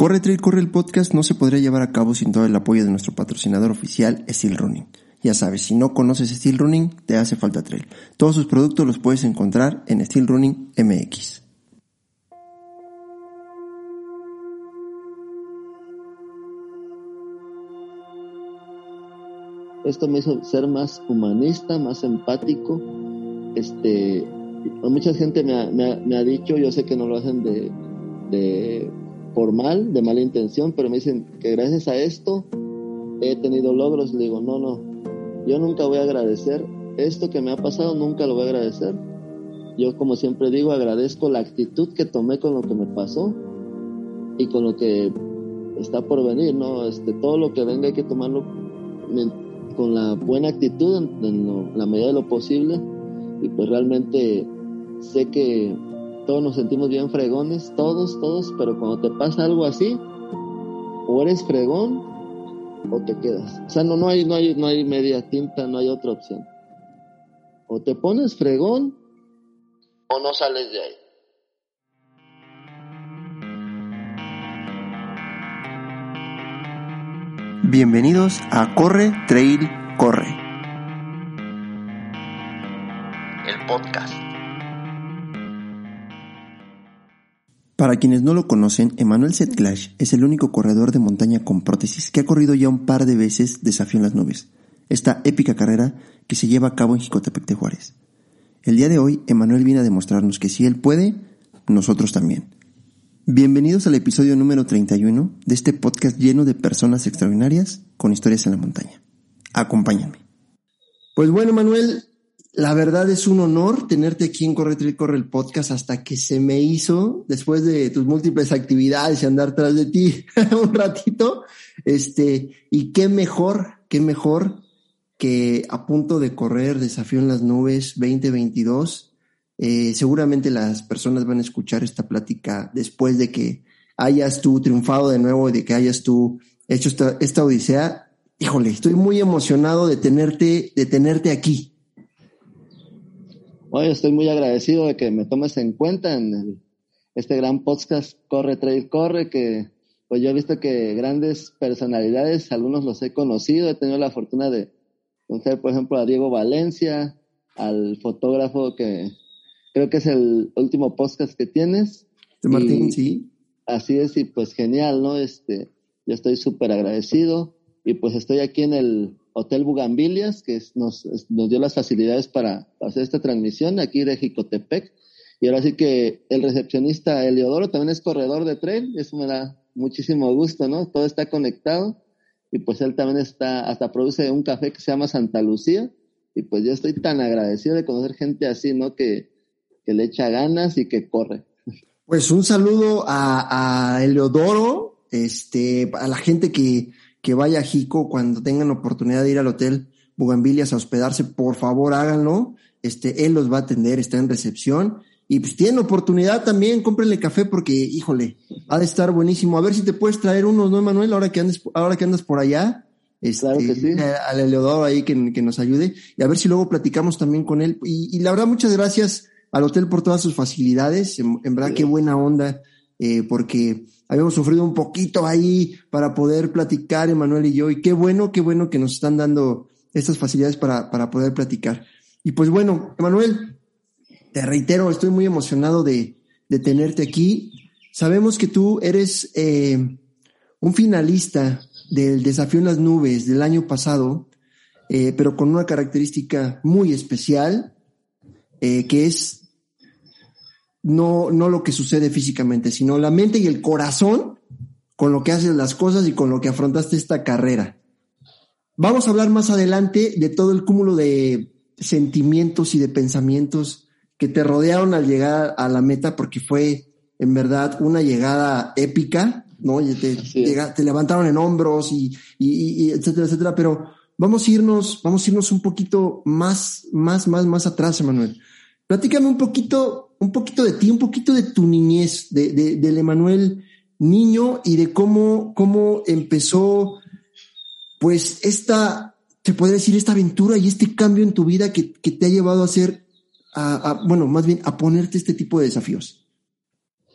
Corre Trail Corre el podcast no se podría llevar a cabo sin todo el apoyo de nuestro patrocinador oficial Steel Running. Ya sabes, si no conoces Steel Running, te hace falta trail. Todos sus productos los puedes encontrar en Steel Running MX. Esto me hizo ser más humanista, más empático. Este, mucha gente me ha, me ha, dicho, yo sé que no lo hacen de, de por mal, de mala intención, pero me dicen que gracias a esto he tenido logros. Le digo, no, no, yo nunca voy a agradecer esto que me ha pasado, nunca lo voy a agradecer. Yo, como siempre digo, agradezco la actitud que tomé con lo que me pasó y con lo que está por venir, ¿no? Este, todo lo que venga hay que tomarlo con la buena actitud en, la medida de lo posible y pues realmente sé que todos nos sentimos bien fregones, todos, todos, pero cuando te pasa algo así, o eres fregón o te quedas. O sea, no, no, hay, no, hay, no hay media tinta, no hay otra opción. O te pones fregón o no sales de ahí. Bienvenidos a Corre, Trail, Corre. El podcast. Para quienes no lo conocen, Emanuel Setclash es el único corredor de montaña con prótesis que ha corrido ya un par de veces Desafío en las Nubes, esta épica carrera que se lleva a cabo en Jicotepec de Juárez. El día de hoy, Emanuel viene a demostrarnos que si él puede, nosotros también. Bienvenidos al episodio número 31 de este podcast lleno de personas extraordinarias con historias en la montaña. Acompáñenme. Pues bueno, Manuel, la verdad es un honor tenerte aquí en Corre Trail Corre el podcast hasta que se me hizo, después de tus múltiples actividades y andar tras de ti un ratito, este, y qué mejor, qué mejor que a punto de correr Desafío en las Nubes 2022. Eh, seguramente las personas van a escuchar esta plática después de que hayas tú triunfado de nuevo, de que hayas tú hecho esta, esta odisea. Híjole, estoy muy emocionado de tenerte, de tenerte aquí Oye, estoy muy agradecido de que me tomes en cuenta en este gran podcast Corre, Trail, Corre, que pues yo he visto que grandes personalidades, algunos los he conocido, he tenido la fortuna de conocer, por ejemplo, a Diego Valencia, al fotógrafo que creo que es el último podcast que tienes. De Martín, sí. Así es, y pues genial, ¿no? Este, yo estoy súper agradecido y pues estoy aquí en el Hotel Bugambilias, que nos, dio las facilidades para hacer esta transmisión aquí de Jicotepec. Y ahora sí que el recepcionista Eliodoro también es corredor de tren, eso me da muchísimo gusto, ¿no? Todo está conectado y pues él también está, hasta produce un café que se llama Santa Lucía y pues yo estoy tan agradecido de conocer gente así, ¿no? Que, que le echa ganas y que corre. Pues un saludo a, a este, a la gente que, que vaya a Jico cuando tengan oportunidad de ir al hotel Bugambilias a hospedarse, por favor háganlo. Este, él los va a atender, está en recepción. Y pues tienen oportunidad también, cómprenle café porque, híjole, ha de estar buenísimo. A ver si te puedes traer unos, ¿no, Manuel? Ahora que andes, ahora que andas por allá. Este, claro que sí. Al Eleodoro ahí que, que, nos ayude. Y a ver si luego platicamos también con él. Y, y la verdad, muchas gracias al hotel por todas sus facilidades. En, verdad, qué buena onda, eh, porque habíamos sufrido un poquito ahí para poder platicar, Emanuel y yo, y qué bueno, qué bueno que nos están dando estas facilidades para, para poder platicar. Y pues bueno, Emanuel, te reitero, estoy muy emocionado de, de tenerte aquí. Sabemos que tú eres eh, un finalista del Desafío en las Nubes del año pasado, eh, pero con una característica muy especial, eh, que es no, no lo que sucede físicamente, sino la mente y el corazón con lo que haces las cosas y con lo que afrontaste esta carrera. Vamos a hablar más adelante de todo el cúmulo de sentimientos y de pensamientos que te rodearon al llegar a la meta, porque fue en verdad una llegada épica, ¿no? Te, te, levantaron en hombros y, y, y, etcétera, etcétera, pero vamos a irnos, vamos a irnos un poquito más, más, más, más atrás, Emanuel. Platícame un poquito, un poquito de ti, un poquito de tu niñez, de, de, del Emanuel niño y de cómo, cómo empezó, pues, esta, te puede decir, esta aventura y este cambio en tu vida que, que te ha llevado a hacer, a, bueno, más bien a ponerte este tipo de desafíos.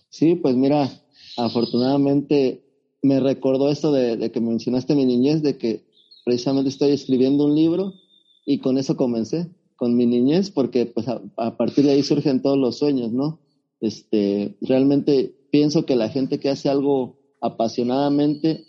Sí, pues mira, afortunadamente me recordó esto de, de, que mencionaste mi niñez, de que precisamente estoy escribiendo un libro y con eso comencé, con mi niñez, porque pues a, a partir de ahí surgen todos los sueños, ¿no? Este, realmente pienso que la gente que hace algo apasionadamente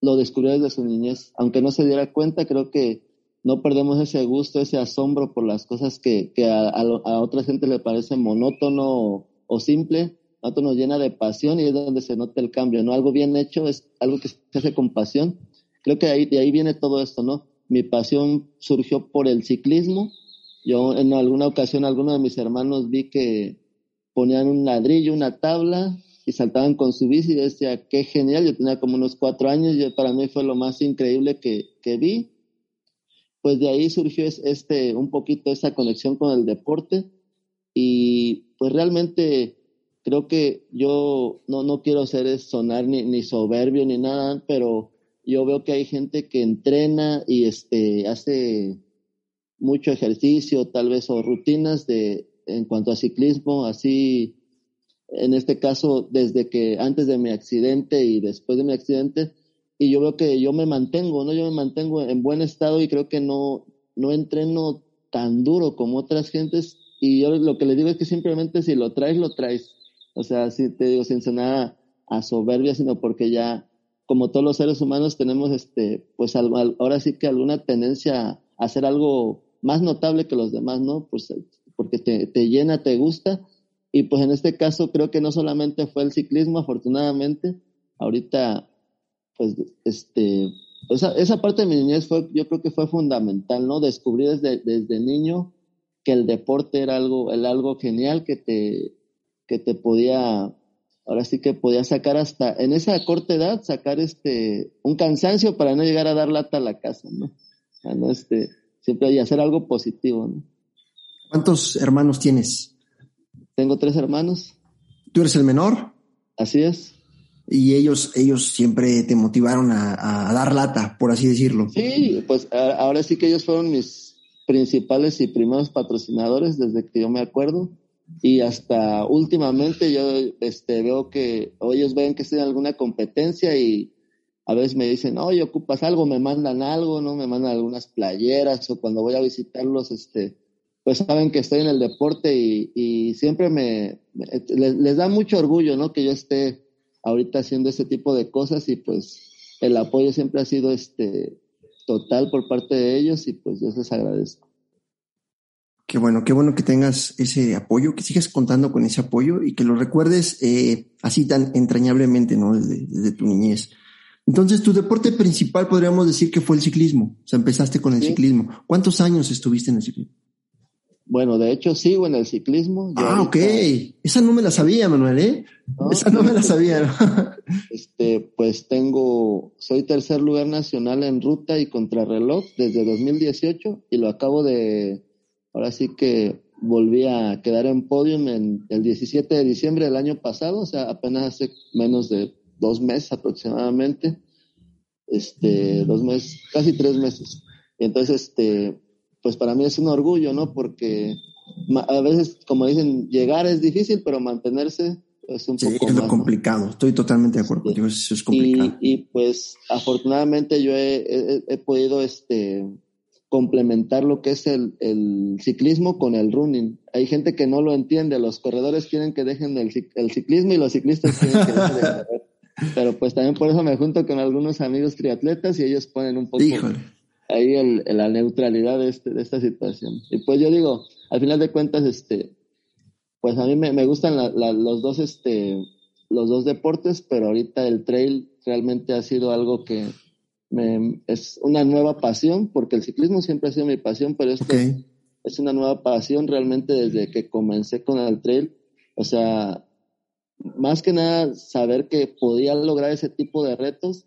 lo descubrió desde su niñez. Aunque no se diera cuenta, creo que no perdemos ese gusto, ese asombro por las cosas que, que a, a, a, otra gente le parece monótono o, o simple. Nosotros nos llena de pasión y es donde se nota el cambio, ¿no? Algo bien hecho es algo que se hace con pasión. Creo que ahí, de ahí viene todo esto, ¿no? Mi pasión surgió por el ciclismo. Yo en alguna ocasión, alguno de mis hermanos vi que ponían un ladrillo, una tabla y saltaban con su bici y decía, qué genial, yo tenía como unos cuatro años y para mí fue lo más increíble que, que vi. Pues de ahí surgió este, un poquito esa conexión con el deporte y pues realmente creo que yo no, no quiero ser sonar ni, ni soberbio ni nada, pero yo veo que hay gente que entrena y este, hace mucho ejercicio, tal vez, o rutinas de, en cuanto a ciclismo, así, en este caso, desde que antes de mi accidente y después de mi accidente, y yo veo que yo me mantengo, ¿no? Yo me mantengo en buen estado y creo que no, no entreno tan duro como otras gentes, y yo lo que le digo es que simplemente si lo traes, lo traes. O sea, si te digo, sin sonar a soberbia, sino porque ya, como todos los seres humanos, tenemos este, pues ahora sí que alguna tendencia a hacer algo más notable que los demás, ¿no? Pues porque te, te, llena, te gusta. Y pues en este caso creo que no solamente fue el ciclismo, afortunadamente, ahorita, pues, este, esa, esa parte de mi niñez fue, yo creo que fue fundamental, ¿no? Descubrí desde, desde niño que el deporte era algo, el algo genial que te, que te podía, ahora sí que podía sacar hasta, en esa corta edad, sacar este, un cansancio para no llegar a dar lata a la casa, ¿no? ¿no? Este, siempre hay hacer algo positivo, ¿no? ¿Cuántos hermanos tienes? Tengo tres hermanos. ¿Tú eres el menor? Así es. Y ellos, ellos siempre te motivaron a, a dar lata, por así decirlo. Sí, pues ahora sí que ellos fueron mis principales y primeros patrocinadores desde que yo me acuerdo. Y hasta últimamente yo este, veo que ellos ven que estoy en alguna competencia y a veces me dicen, oye, ocupas algo, me mandan algo, ¿no? Me mandan algunas playeras o cuando voy a visitarlos, este, pues saben que estoy en el deporte y, siempre me, les, da mucho orgullo, ¿no? Que yo esté ahorita haciendo ese tipo de cosas y pues el apoyo siempre ha sido este total por parte de ellos y pues yo les agradezco. Qué bueno, qué bueno que tengas ese apoyo, que sigas contando con ese apoyo y que lo recuerdes eh, así tan entrañablemente, ¿no? Desde, tu niñez. Entonces, tu deporte principal podríamos decir que fue el ciclismo. O sea, empezaste con el sí. ciclismo. ¿Cuántos años estuviste en el ciclismo? Bueno, de hecho sigo en el ciclismo. Yo ah, ahorita... ok. Esa no me la sabía, Manuel, ¿eh? No, Esa no me la sabía. ¿no? este, pues tengo, soy tercer lugar nacional en ruta y contrarreloj desde 2018 y lo acabo de, ahora sí que volví a quedar en podium en el 17 de diciembre del año pasado, o sea, apenas hace menos de dos meses aproximadamente, este, dos meses, casi tres meses. Y entonces, este, pues para mí es un orgullo, ¿no? Porque a veces, como dicen, llegar es difícil, pero mantenerse es un sí, poco es lo más, complicado. ¿no? Estoy totalmente de acuerdo Sí. contigo. Eso es complicado. Y, y, pues afortunadamente yo he, he, he, podido este complementar lo que es el, el, ciclismo con el running. Hay gente que no lo entiende, los corredores quieren que dejen el, el ciclismo y los ciclistas quieren que dejen de correr. Pero pues también por eso me junto con algunos amigos triatletas y ellos ponen un poco Híjole. ahí el, la neutralidad de, este, de esta situación. Y pues yo digo, al final de cuentas, este, pues a mí me, me gustan la, la, los dos, este, los dos deportes, pero ahorita el trail realmente ha sido algo que me, es una nueva pasión, porque el ciclismo siempre ha sido mi pasión, pero esto es una nueva pasión realmente desde que comencé con el trail. O sea, más que nada saber que podía lograr ese tipo de retos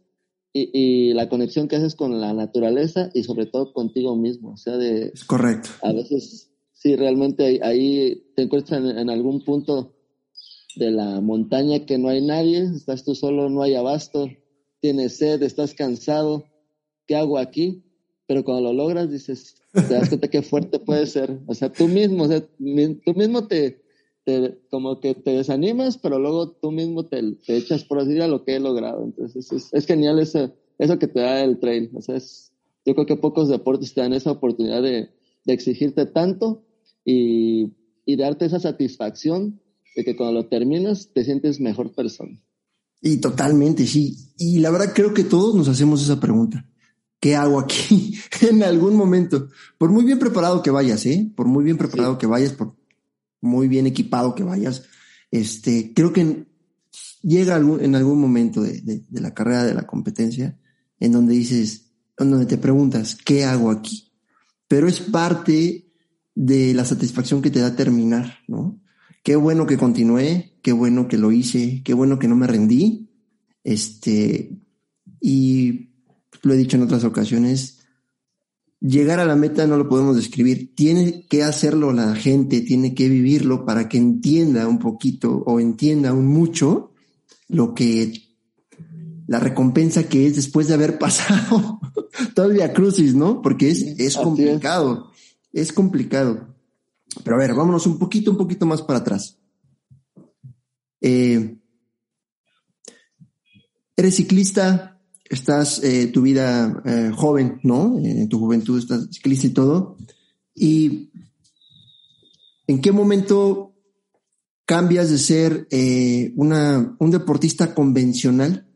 y, y la conexión que haces con la naturaleza y sobre todo contigo mismo. O sea, de Es correcto. a veces, sí, realmente ahí, ahí te encuentras en, en algún punto de la montaña que no hay nadie, estás tú solo, no hay abasto, tienes sed, estás cansado, ¿qué hago aquí? Pero cuando lo logras dices, te das cuenta qué fuerte puede ser. O sea, tú mismo, o sea, tú mismo te, como que te desanimas, pero luego tú mismo te, te echas por decir a lo que he logrado. Entonces es, es genial eso, eso que te da el trail. O sea, yo creo que pocos deportes te dan esa oportunidad de, de exigirte tanto y, y darte esa satisfacción de que cuando lo terminas te sientes mejor persona. Y totalmente, sí. Y la verdad creo que todos nos hacemos esa pregunta. ¿Qué hago aquí en algún momento? Por muy bien preparado que vayas, ¿eh? Por muy bien preparado que vayas, por muy bien equipado que vayas, este, creo que llega en algún momento de, de, de la carrera, de la competencia, en donde dices, en donde te preguntas, ¿qué hago aquí? Pero es parte de la satisfacción que te da terminar, ¿no? Qué bueno que continué, qué bueno que lo hice, qué bueno que no me rendí. Este, y lo he dicho en otras ocasiones, llegar a la meta no lo podemos describir. Tiene que hacerlo la gente, tiene que vivirlo para que entienda un poquito o entienda un mucho lo que la recompensa que es después de haber pasado todo el día crucis, ¿no? Porque es, es complicado, es. es complicado. Pero a ver, vámonos un poquito, un poquito más para atrás. Eh, eres ciclista, estás eh, tu vida eh, joven, ¿no? En tu juventud estás ciclista y todo. ¿Y en qué momento cambias de ser eh, una, un deportista convencional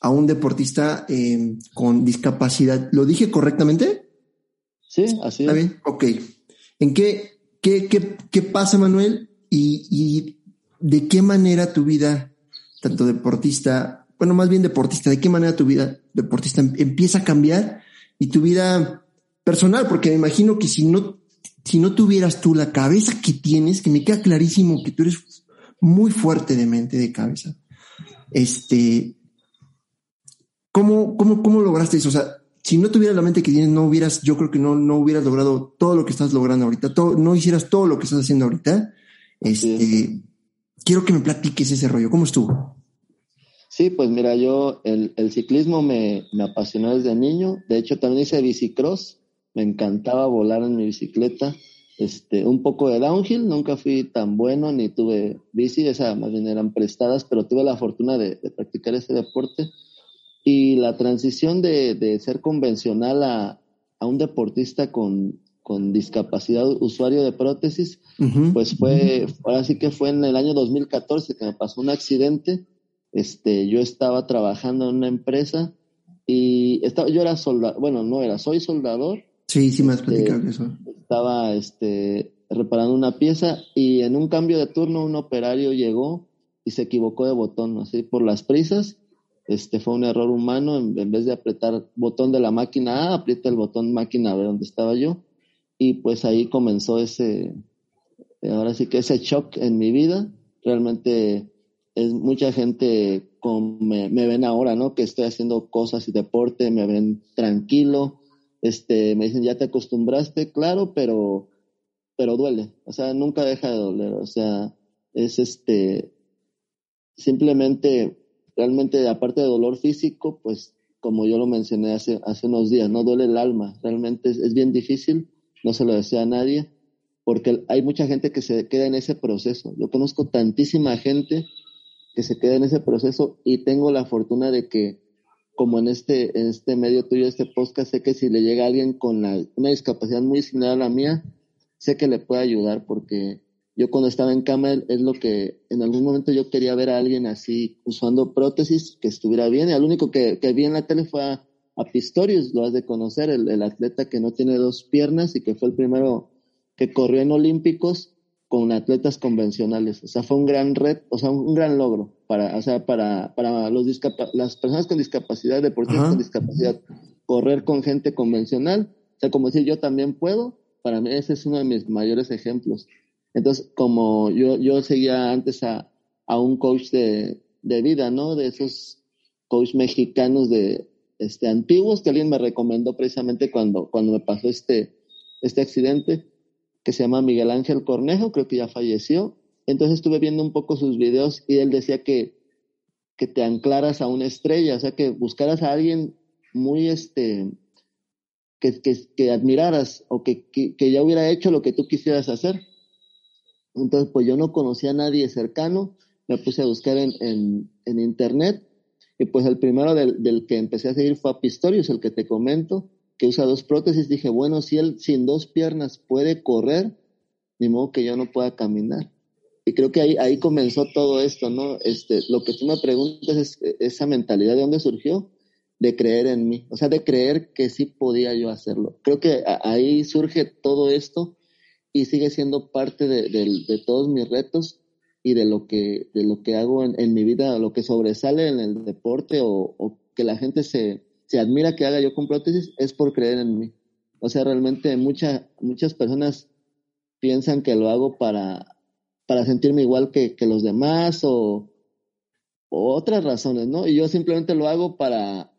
a un deportista eh, con discapacidad? ¿Lo dije correctamente? Sí, así ¿Está bien? Ok. ¿En qué, ¿Qué, qué, qué pasa, Manuel? Y, y, de qué manera tu vida, tanto deportista, bueno, más bien deportista, de qué manera tu vida deportista empieza a cambiar y tu vida personal, porque me imagino que si no, si no tuvieras tú la cabeza que tienes, que me queda clarísimo que tú eres muy fuerte de mente, de cabeza, este, ¿cómo, cómo, cómo lograste eso? O sea, si no tuvieras la mente que tienes, no hubieras, yo creo que no, no hubieras logrado todo lo que estás logrando ahorita, todo, no hicieras todo lo que estás haciendo ahorita. Este, sí. quiero que me platiques ese rollo. ¿Cómo estuvo? Sí, pues mira, yo el, el ciclismo me, me, apasionó desde niño. De hecho, también hice bicicross. Me encantaba volar en mi bicicleta. Este, un poco de downhill, nunca fui tan bueno ni tuve bici, esa más bien eran prestadas, pero tuve la fortuna de, de practicar ese deporte y la transición de, de ser convencional a, a, un deportista con, con discapacidad, usuario de prótesis, uh -huh. pues fue, ahora sí que fue en el año 2014 que me pasó un accidente. Este, yo estaba trabajando en una empresa y estaba, yo era soldador, bueno, no era, soy soldador. Sí, sí me has platicado este, eso. Estaba este, reparando una pieza y en un cambio de turno un operario llegó y se equivocó de botón, así por las prisas este fue un error humano, en, en, vez de apretar botón de la máquina A, aprieta el botón máquina B donde estaba yo, y pues ahí comenzó ese, ahora sí que ese shock en mi vida, realmente es mucha gente con, me, me, ven ahora, ¿no? Que estoy haciendo cosas y deporte, me ven tranquilo, este, me dicen, ya te acostumbraste, claro, pero, pero duele, o sea, nunca deja de doler, o sea, es este, simplemente realmente aparte de dolor físico, pues como yo lo mencioné hace, hace unos días, no duele el alma, realmente es, es, bien difícil, no se lo desea a nadie, porque hay mucha gente que se queda en ese proceso. Yo conozco tantísima gente que se queda en ese proceso y tengo la fortuna de que, como en este, en este medio tuyo, este podcast, sé que si le llega a alguien con la, una discapacidad muy similar a la mía, sé que le puede ayudar porque yo cuando estaba en cama es lo que en algún momento yo quería ver a alguien así usando prótesis que estuviera bien. Y al único que, que vi en la tele fue a, a Pistorius, lo has de conocer, el, el, atleta que no tiene dos piernas y que fue el primero que corrió en Olímpicos con atletas convencionales. O sea, fue un gran red, o sea, un, gran logro para, o sea, para, para los las personas con discapacidad, deportistas Ajá. con discapacidad, correr con gente convencional. O sea, como decir, yo también puedo. Para mí ese es uno de mis mayores ejemplos. Entonces, como yo, yo seguía antes a, a un coach de, de, vida, ¿no? De esos coach mexicanos de, este, antiguos que alguien me recomendó precisamente cuando, cuando me pasó este, este accidente, que se llama Miguel Ángel Cornejo, creo que ya falleció. Entonces estuve viendo un poco sus videos y él decía que, que te anclaras a una estrella, o sea, que buscaras a alguien muy, este, que, que, admiraras o que, que, que ya hubiera hecho lo que tú quisieras hacer Entonces, pues yo no conocía a nadie cercano, me puse a buscar en, en, en internet y pues el primero del, del, que empecé a seguir fue a Pistorius, el que te comento, que usa dos prótesis. Dije, bueno, si él sin dos piernas puede correr, ni modo que yo no pueda caminar. Y creo que ahí, ahí comenzó todo esto, ¿no? Este, lo que tú me preguntas es esa mentalidad de dónde surgió, de creer en mí, o sea, de creer que sí podía yo hacerlo. Creo que ahí surge todo esto y sigue siendo parte de, de, todos mis retos y de lo que, de lo que hago en, mi vida, lo que sobresale en el deporte o, que la gente se, se admira que haga yo con prótesis, es por creer en mí. O sea, realmente mucha, muchas personas piensan que lo hago para, para sentirme igual que, que los demás o, o otras razones, ¿no? Y yo simplemente lo hago para,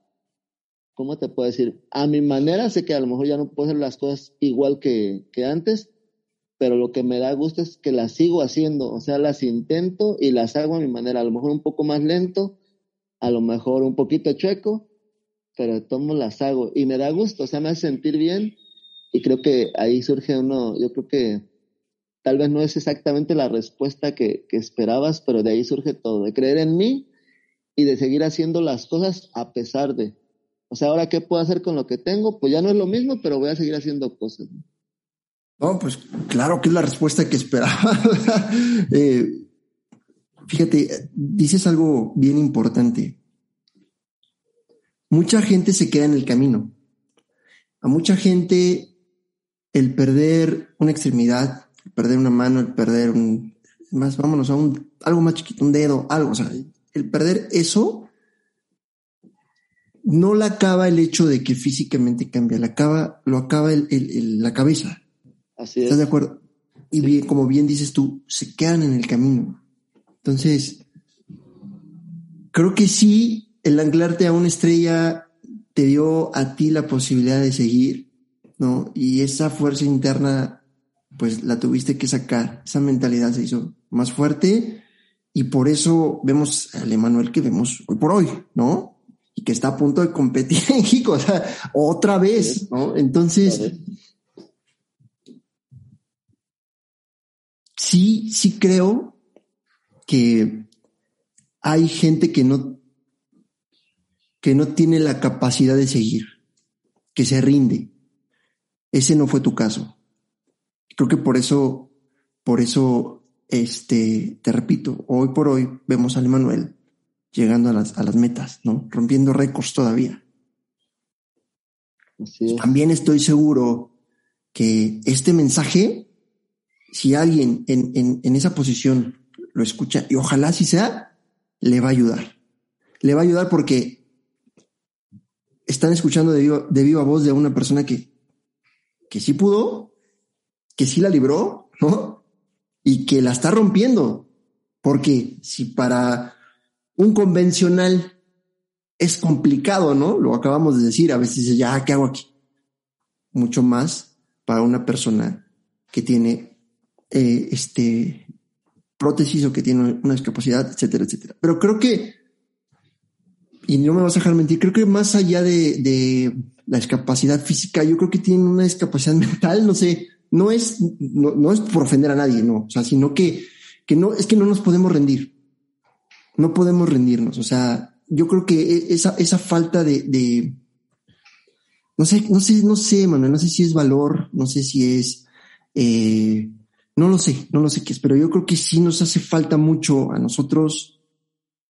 ¿cómo te puedo decir? A mi manera, sé que a lo mejor ya no puedo hacer las cosas igual que, que antes, pero lo que me da gusto es que las sigo haciendo, o sea, las intento y las hago a mi manera, a lo mejor un poco más lento, a lo mejor un poquito chueco, pero tomo las hago y me da gusto, o sea, me hace sentir bien y creo que ahí surge uno, yo creo que tal vez no es exactamente la respuesta que, que esperabas, pero de ahí surge todo, de creer en mí y de seguir haciendo las cosas a pesar de, o sea, ahora qué puedo hacer con lo que tengo, pues ya no es lo mismo, pero voy a seguir haciendo cosas. ¿no? Pues claro que es la respuesta que esperaba. eh, fíjate, dices algo bien importante. Mucha gente se queda en el camino. A mucha gente el perder una extremidad, el perder una mano, el perder un, más, vámonos a un, algo más chiquito, un dedo, algo, o sea, el perder eso no la acaba el hecho de que físicamente cambia, la acaba, lo acaba el, el, el, la cabeza. Así es. ¿Estás de acuerdo? Y bien, como bien dices tú, se quedan en el camino. Entonces, creo que sí, el anclarte a una estrella te dio a ti la posibilidad de seguir, ¿no? Y esa fuerza interna, pues la tuviste que sacar. Esa mentalidad se hizo más fuerte y por eso vemos al Emanuel que vemos hoy por hoy, ¿no? Y que está a punto de competir en México, o sea, otra vez, ¿no? Entonces, sí, sí creo que hay gente que no, que no tiene la capacidad de seguir, que se rinde. Ese no fue tu caso. Creo que por eso, por eso, este, te repito, hoy por hoy vemos a Emanuel llegando a las, a las metas, ¿no? Rompiendo récords todavía. También estoy seguro que este mensaje si alguien en, en, en, esa posición lo escucha, y ojalá si sea, le va a ayudar. Le va a ayudar porque están escuchando de viva, de viva voz de una persona que, que sí pudo, que sí la libró, ¿no? Y que la está rompiendo. Porque si para un convencional es complicado, ¿no? Lo acabamos de decir, a veces ya, ¿qué hago aquí? Mucho más para una persona que tiene eh, este, prótesis o que tiene una discapacidad, etcétera, etcétera. Pero creo que, y no me vas a dejar mentir, creo que más allá de, de la discapacidad física, yo creo que tienen una discapacidad mental, no sé, no es, no, no es por ofender a nadie, no, o sea, sino que, que no, es que no nos podemos rendir. No podemos rendirnos. O sea, yo creo que e, esa, esa falta de, de, no sé, no sé, no sé, Manuel, no sé si es valor, no sé si es, eh, no lo sé, no lo sé qué es, pero yo creo que sí nos hace falta mucho a nosotros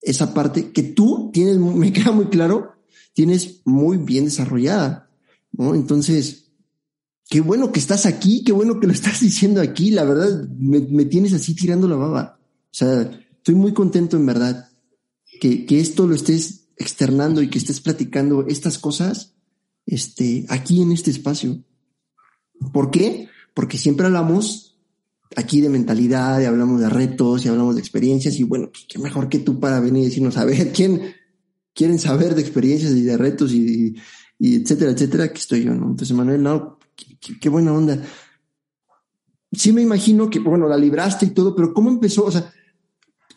esa parte que tú tienes, me queda muy claro, tienes muy bien desarrollada, ¿no? Entonces, qué bueno que estás aquí, qué bueno que lo estás diciendo aquí, la verdad, me, me tienes así tirando la baba. O sea, estoy muy contento en verdad que, que esto lo estés externando y que estés platicando estas cosas este, aquí en este espacio. ¿Por qué? Porque siempre hablamos aquí de mentalidad, y hablamos de retos, y hablamos de experiencias, y bueno, pues qué mejor que tú para venir y decirnos, a ver, ¿quién quieren saber de experiencias y de retos y, etcétera, etcétera? que estoy yo, ¿no? Entonces, Manuel, no, qué, qué, buena onda. Sí me imagino que, bueno, la libraste y todo, pero ¿cómo empezó? O sea,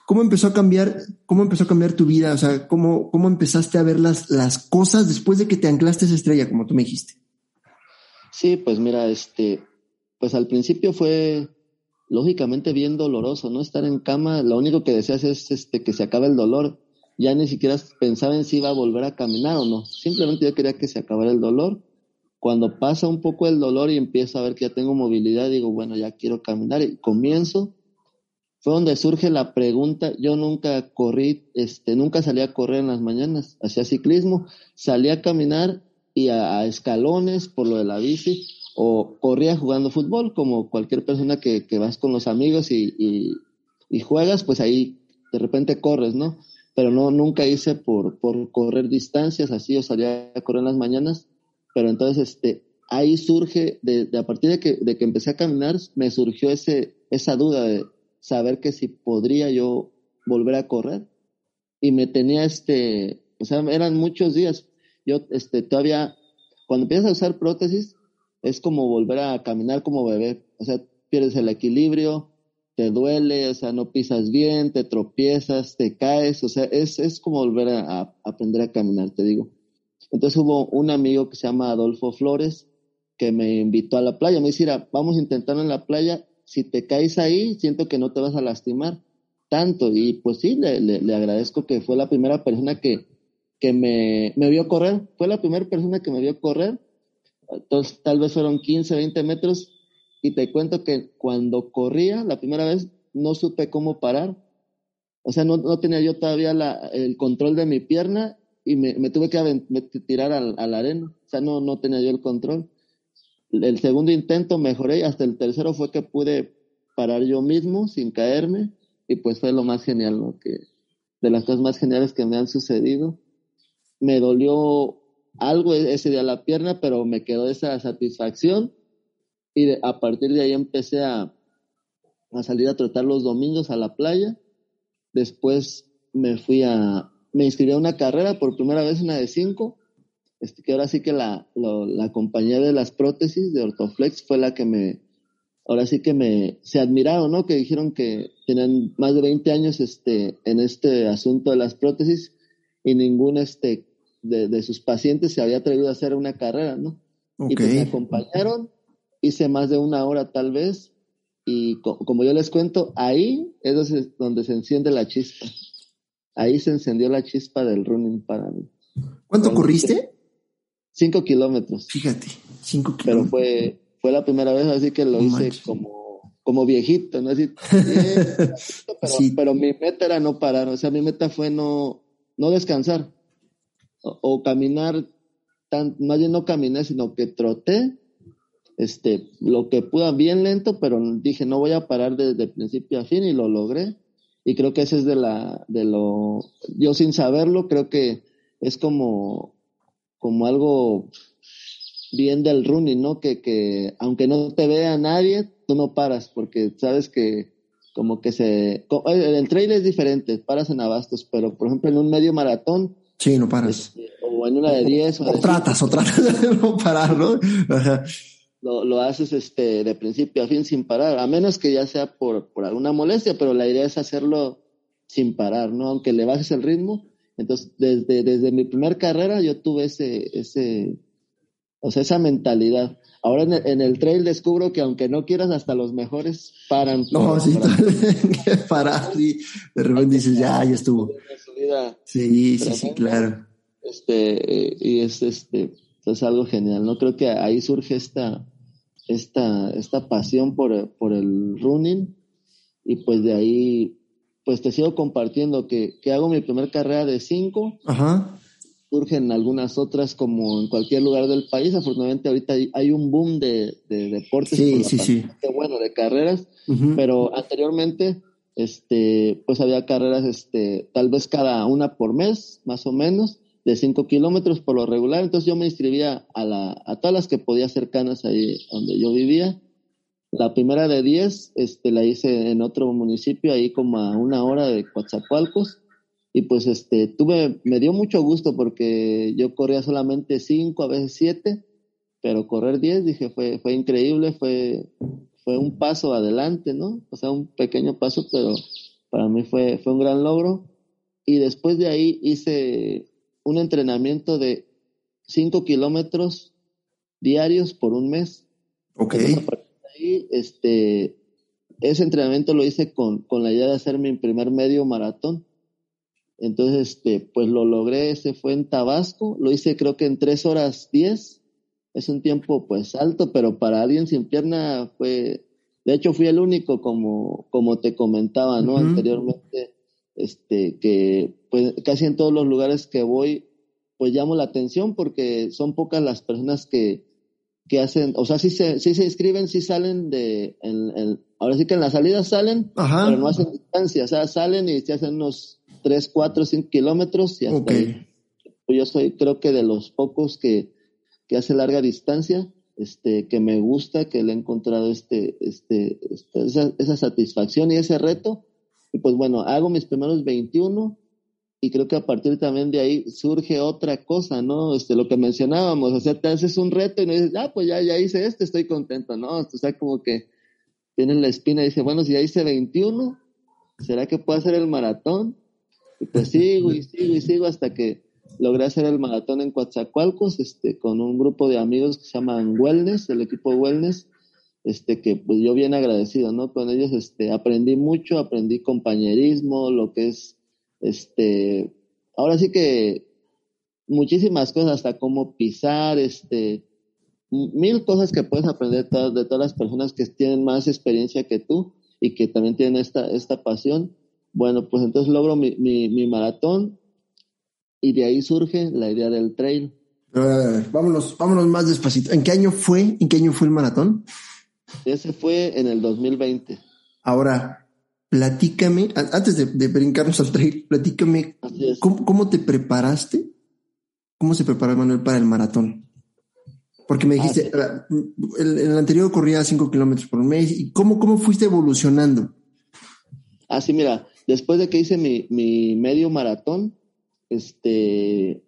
¿cómo empezó a cambiar, cómo empezó a cambiar tu vida? O sea, ¿cómo, cómo empezaste a ver las, las cosas después de que te anclaste esa estrella, como tú me dijiste? Sí, pues mira, este, pues al principio fue lógicamente bien doloroso, ¿no? Estar en cama, lo único que deseas es este, que se acabe el dolor. Ya ni siquiera pensaba en si iba a volver a caminar o no. Simplemente yo quería que se acabara el dolor. Cuando pasa un poco el dolor y empiezo a ver que ya tengo movilidad, digo, bueno, ya quiero caminar y comienzo. Fue donde surge la pregunta. Yo nunca corrí, este, nunca salí a correr en las mañanas, hacía ciclismo, salí a caminar y a escalones por lo de la bici o corría jugando fútbol, como cualquier persona que, que vas con los amigos y, juegas, pues ahí de repente corres, ¿no? Pero no, nunca hice por, por correr distancias, así yo salía a correr en las mañanas, pero entonces este, ahí surge, de a partir de que, de que empecé a caminar, me surgió ese, esa duda de saber que si podría yo volver a correr. Y me tenía este, o sea, eran muchos días. Yo este, todavía, cuando empiezas a usar prótesis, es como volver a caminar como bebé. O sea, pierdes el equilibrio, te duele, o sea, no pisas bien, te tropiezas, te caes, o sea, es, es como volver a, aprender a caminar, te digo. Entonces hubo un amigo que se llama Adolfo Flores que me invitó a la playa. Me dice, vamos a intentarlo en la playa. Si te caes ahí, siento que no te vas a lastimar tanto. Y pues sí, le, le, agradezco que fue la primera persona que, que me, me vio correr. Fue la primera persona que me vio correr entonces, tal vez fueron 15, 20 metros y te cuento que cuando corría la primera vez no supe cómo parar. O sea, no, no tenía yo todavía el control de mi pierna y me, tuve que tirar al, a la arena. O sea, no, no tenía yo el control. El segundo intento mejoré y hasta el tercero fue que pude parar yo mismo sin caerme y pues fue lo más genial, ¿no? Que, de las cosas más geniales que me han sucedido. Me dolió algo e-, ese día la pierna, pero me quedó esa satisfacción y a partir de ahí empecé a, a salir a trotar los domingos a la playa. Después me fui a, me inscribí a una carrera por primera vez, una de cinco, este, que ahora sí que la, la compañía de las prótesis de Ortoflex fue la que me, ahora sí que me, se admiraron, ¿no? Que dijeron que tenían más de 20 años, este, en este asunto de las prótesis y ningún, este, de, sus pacientes se había atrevido a hacer una carrera, ¿no? Y pues me acompañaron, hice más de una hora tal vez, y como yo les cuento, ahí es donde se enciende la chispa. Ahí se encendió la chispa del running para mí. ¿Cuánto corriste? Cinco kilómetros. Fíjate, cinco kilómetros. Pero fue, fue la primera vez, así que lo hice como, como viejito, ¿no? Así, pero, pero mi meta era no parar, o sea, mi meta fue no, no descansar o, caminar, tan, más bien no caminé, sino que troté, este, lo que pude bien lento, pero dije, no voy a parar desde principio a fin y lo logré. Y creo que ese es de la, de lo, yo sin saberlo, creo que es como, como algo bien del running, ¿no? Que, que aunque no te vea nadie, tú no paras, porque sabes que como que se, el trail es diferente, paras en abastos, pero por ejemplo en un medio maratón, Sí, no paras. Este, o en una de 10. O, tratas, o tratas de no parar, ¿no? Lo, lo, haces este, de principio a fin sin parar, a menos que ya sea por, por alguna molestia, pero la idea es hacerlo sin parar, ¿no? Aunque le bajes el ritmo. Entonces, desde, desde mi primer carrera yo tuve ese, ese, o sea, esa mentalidad. Ahora en el, en el, trail descubro que aunque no quieras, hasta los mejores paran. No, sí, parar, sí. De repente dices, ya, ya estuvo. Sí, sí, sí, claro. Este, y es este, es algo genial, ¿no? Creo que ahí surge esta, esta, esta pasión por, por el running y pues de ahí, pues te sigo compartiendo que, que hago mi primer carrera de cinco. Ajá surgen algunas otras como en cualquier lugar del país. Afortunadamente ahorita hay, un boom de, deportes, sí, sí, sí. bueno, de carreras, pero anteriormente este, pues había carreras este, tal vez cada una por mes, más o menos, de 5 kilómetros por lo regular. Entonces yo me inscribía a, la, a todas las que podía cercanas ahí donde yo vivía. La primera de 10 este, la hice en otro municipio, ahí como a una hora de Coatzacoalcos y pues este tuve me dio mucho gusto porque yo corría solamente cinco a veces siete pero correr diez dije fue fue increíble fue fue un paso adelante no o sea un pequeño paso pero para mí fue fue un gran logro y después de ahí hice un entrenamiento de cinco kilómetros diarios por un mes Ok. ahí este ese entrenamiento lo hice con, con la idea de hacer mi primer medio maratón. Entonces, este, pues lo logré, ese fue en Tabasco, lo hice creo que en tres horas diez. Es un tiempo pues alto, pero para alguien sin pierna fue, de hecho fui el único como, como te comentaba, ¿no? Anteriormente, este, que pues casi en todos los lugares que voy, pues llamo la atención porque son pocas las personas que, que hacen, o sea, sí se, sí se inscriben, sí salen de, en, ahora sí que en las salidas salen, pero no hacen distancia, o sea, salen y se hacen unos 3, 4, 5 kilómetros y hasta ahí. Pues yo soy, creo que de los pocos que, que hace larga distancia, este, que me gusta, que le he encontrado este, este, este esa, esa, satisfacción y ese reto. Y pues bueno, hago mis primeros 21 y creo que a partir también de ahí surge otra cosa, ¿no? Este, lo que mencionábamos, o sea, te haces un reto y no dices, ah, pues ya, ya hice este, estoy contento, ¿no? O sea, como que tienes la espina y dices, bueno, si ya hice 21, ¿será que puedo hacer el maratón? Y pues sigo y sigo y sigo hasta que logré hacer el maratón en Coatzacoalcos, este, con un grupo de amigos que se llaman Wellness, el equipo Wellness, este, que pues yo bien agradecido, ¿no? Con ellos, este, aprendí mucho, aprendí compañerismo, lo que es, este, ahora sí que muchísimas cosas, hasta cómo pisar, este, mil cosas que puedes aprender de, todas las personas que tienen más experiencia que tú y que también tienen esta, esta pasión. Bueno, pues entonces logro mi, mi, maratón y de ahí surge la idea del trail. vámonos, vámonos más despacito. ¿En qué año fue? ¿En qué año fue el maratón? Ese fue en el 2020. Ahora, platícame, antes de, de brincarnos al trail, platícame, ¿cómo, ¿cómo, te preparaste? ¿Cómo se preparó Manuel para el maratón? Porque me dijiste, el, el, anterior corría 5 kilómetros por mes. ¿Y cómo, cómo fuiste evolucionando? Así, mira, Después de que hice mi, mi medio maratón, este,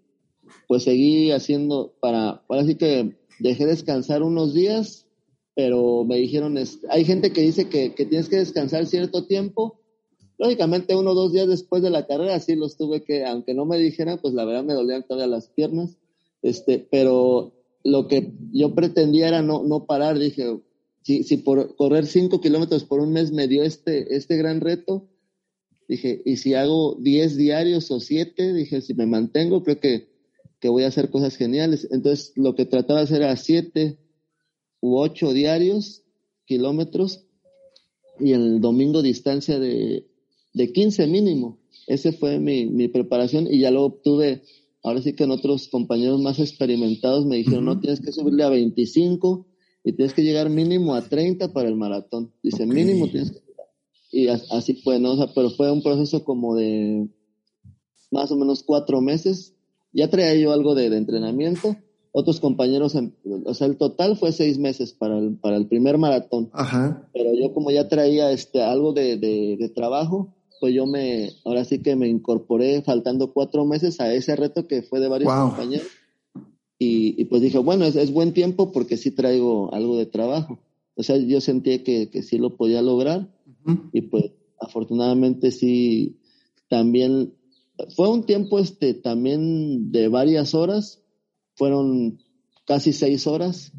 pues seguí haciendo para, ahora sí que dejé descansar unos días, pero me dijeron, hay gente que dice que, que, tienes que descansar cierto tiempo. Lógicamente, uno o dos días después de la carrera, sí los tuve que, aunque no me dijeran, pues la verdad me dolían todavía las piernas. Este, pero lo que yo pretendía era no, no parar. Dije, si, si por correr cinco kilómetros por un mes me dio este, este gran reto, Dije, y si hago 10 diarios o 7, dije, si me mantengo, creo que, que voy a hacer cosas geniales. Entonces, lo que trataba de hacer era 7 u 8 diarios, kilómetros, y el domingo distancia de, de 15 mínimo. Ese fue mi, mi, preparación y ya lo obtuve. Ahora sí que en otros compañeros más experimentados me dijeron, no, tienes que subirle a 25 y tienes que llegar mínimo a 30 para el maratón. Dice, mínimo tienes que y así fue, ¿no? O sea, pero fue un proceso como de más o menos cuatro meses. Ya traía yo algo de, entrenamiento. Otros compañeros, o sea, el total fue seis meses para el, para el primer maratón. Ajá. Pero yo como ya traía este, algo de, de, trabajo, pues yo me, ahora sí que me incorporé faltando cuatro meses a ese reto que fue de varios compañeros. Y, y, pues dije, bueno, es, es, buen tiempo porque sí traigo algo de trabajo. O sea, yo sentía que, que sí lo podía lograr y pues afortunadamente sí, también fue un tiempo este también de varias horas, fueron casi seis horas,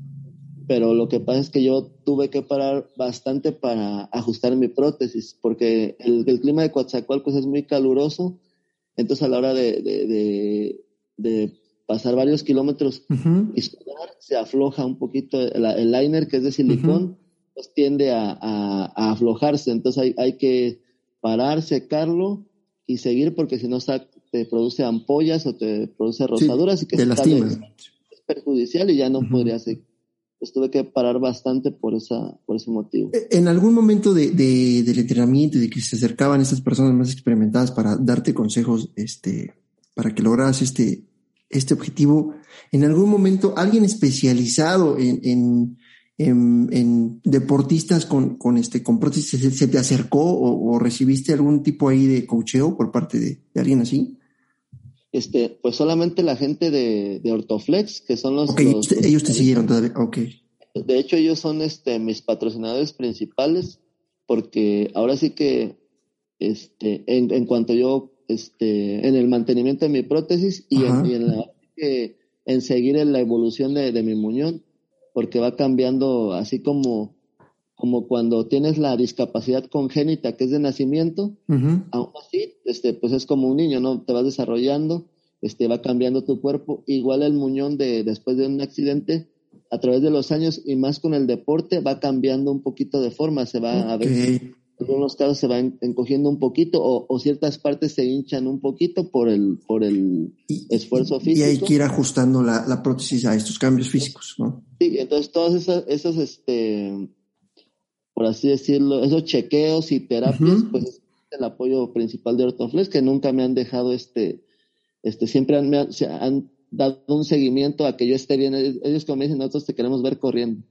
pero lo que pasa es que yo tuve que parar bastante para ajustar mi prótesis, porque el, clima de Coatzacoalcos es muy caluroso, entonces a la hora de, de, de, pasar varios kilómetros y se afloja un poquito el, liner que es de silicón, pues tiende a, a, aflojarse. Entonces hay, hay, que parar, secarlo y seguir porque si no te produce ampollas o te produce rosaduras y que te lastima. Es, perjudicial y ya no podría seguir. Pues tuve que parar bastante por, esa, por ese motivo. E, en algún momento de, de, del entrenamiento y de que se acercaban estas personas más experimentadas para darte consejos, este, para que lograras este, este objetivo, en algún momento alguien especializado en, en en, deportistas con, con, este, con prótesis, ¿se, te acercó o, recibiste algún tipo ahí de cocheo por parte de, alguien así? Este, pues solamente la gente de, de Ortoflex, que son los... ellos te siguieron todavía, ok. De hecho, ellos son este, mis patrocinadores principales, porque ahora sí que, este, en, en cuanto yo, este, en el mantenimiento de mi prótesis y en, en, la, en seguir en la evolución de, de mi muñón, porque va cambiando así como como cuando tienes la discapacidad congénita que es de nacimiento, aún así, este, pues es como un niño, ¿no? Te vas desarrollando, este, va cambiando tu cuerpo. Igual el muñón de después de un accidente, a través de los años y más con el deporte, va cambiando un poquito de forma, se va a ver. Algunos casos se va encogiendo un poquito o, ciertas partes se hinchan un poquito por el, por el esfuerzo físico. Y hay que ir ajustando la, la prótesis a estos cambios físicos, ¿no? Sí, entonces todos esos, esos este, por así decirlo, esos chequeos y terapias, pues es el apoyo principal de Ortoflex, que nunca me han dejado este, este, siempre han, han dado un seguimiento a que yo esté bien. Ellos como me dicen, nosotros te queremos ver corriendo.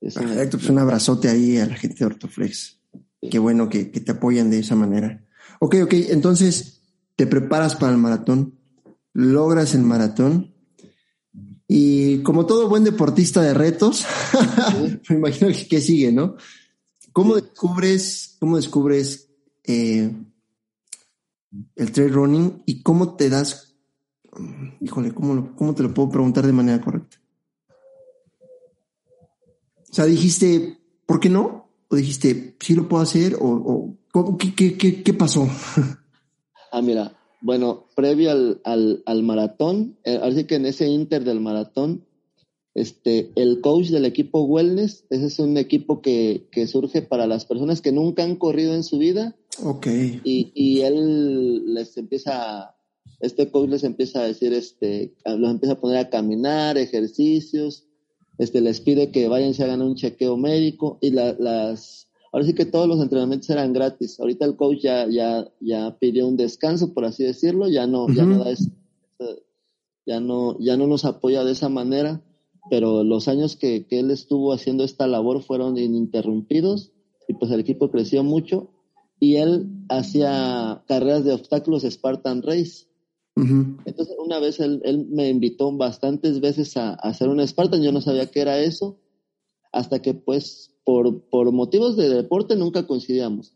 Perfecto, pues un abrazote ahí a la gente de Ortoflex. Qué bueno que, que, te apoyan de esa manera. Ok, ok, entonces te preparas para el maratón, logras el maratón y como todo buen deportista de retos, me imagino que, que sigue, ¿no? ¿Cómo descubres, cómo descubres eh, el trail running y cómo te das, híjole, ¿cómo, ¿cómo te lo puedo preguntar de manera correcta? O sea, dijiste, ¿por qué no? ¿O dijiste, sí lo puedo hacer? ¿O, qué, qué, qué, pasó? Ah, mira, bueno, previo al, al, al maratón, eh, así que en ese inter del maratón, este, el coach del equipo Wellness, ese es un equipo que, que, surge para las personas que nunca han corrido en su vida. Ok. Y, y él les empieza, este coach les empieza a decir, este, los empieza a poner a caminar, ejercicios, este, les pide que vayan y se hagan un chequeo médico y la, las, ahora sí que todos los entrenamientos eran gratis. Ahorita el coach ya, ya, ya pidió un descanso, por así decirlo, ya no, ya no da ya no, ya no nos apoya de esa manera pero los años que, que, él estuvo haciendo esta labor fueron ininterrumpidos y pues el equipo creció mucho y él hacía carreras de obstáculos Spartan Race. Entonces una vez él, él, me invitó bastantes veces a, a, hacer un Spartan, yo no sabía qué era eso, hasta que pues por, por motivos de deporte nunca coincidíamos.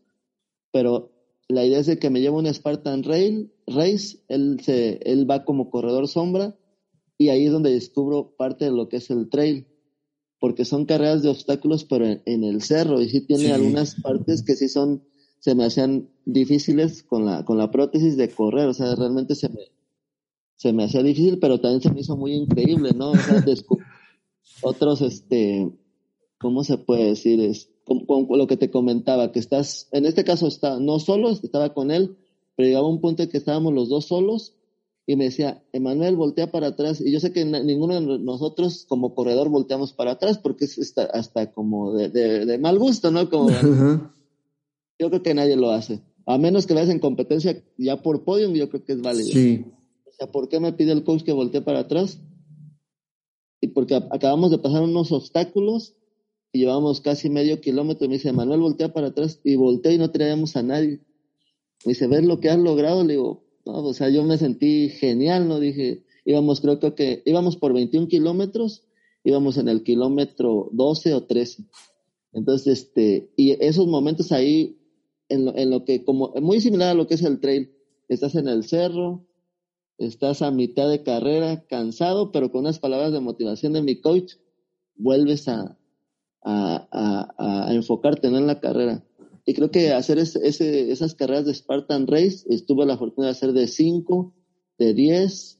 Pero la idea es de que me lleve un Spartan Rail, Race, él, se, él va como corredor sombra y ahí es donde descubro parte de lo que es el trail, porque son carreras de obstáculos, pero en, el cerro, y sí tiene algunas partes que sí son, se me hacían difíciles con la, con la prótesis de correr, o sea, realmente se me, se me hacía difícil, pero también se me hizo muy increíble, ¿no? O sea, otros, este, ¿cómo se puede decir? Es, con, con, lo que te comentaba, que estás, en este caso está, no solo, estaba con él, pero llegaba un punto en que estábamos los dos solos y me decía, Emanuel, voltea para atrás. Y yo sé que ninguno de nosotros como corredor volteamos para atrás porque es hasta, como de, de, mal gusto, ¿no? Como, Yo creo que nadie lo hace. A menos que veas en competencia ya por podium, yo creo que es válido. Sí. O sea, ¿por qué me pide el coach que voltee para atrás? Y porque acabamos de pasar unos obstáculos y llevamos casi medio kilómetro. Y me dice, Emanuel, voltea para atrás. Y volteé y no traíamos a nadie. Me dice, ¿ves lo que has logrado? Le digo, ¿no? O sea, yo me sentí genial, ¿no? Dije, íbamos, creo, que íbamos por 21 kilómetros, íbamos en el kilómetro 12 o 13. Entonces, este, y esos momentos ahí, en lo, en lo que, como, muy similar a lo que es el trail, estás en el cerro, estás a mitad de carrera, cansado, pero con unas palabras de motivación de mi coach, vuelves a, a, a, a enfocarte en la carrera. Y creo que hacer ese, esas carreras de Spartan Race, estuve la fortuna de hacer de 5, de 10,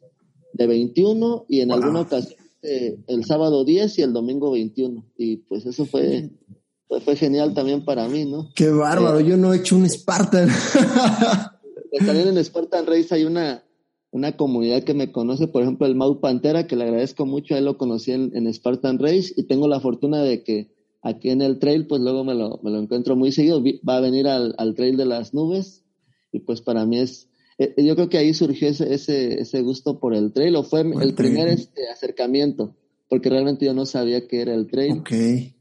de 21 y en alguna ocasión eh, el sábado 10 y el domingo 21. Y pues eso fue, fue, genial también para mí, ¿no? Qué bárbaro, eh, yo no he hecho un Spartan. También en Spartan Race hay una, una comunidad que me conoce, por ejemplo, el Mau Pantera, que le agradezco mucho, a él lo conocí en, en Spartan Race y tengo la fortuna de que aquí en el trail, pues luego me lo, me lo encuentro muy seguido. Va a venir al, al, trail de las nubes y pues para mí es, eh, yo creo que ahí surgió ese, ese, ese gusto por el trail o fue el, primer este, acercamiento, porque realmente yo no sabía qué era el trail. Okay.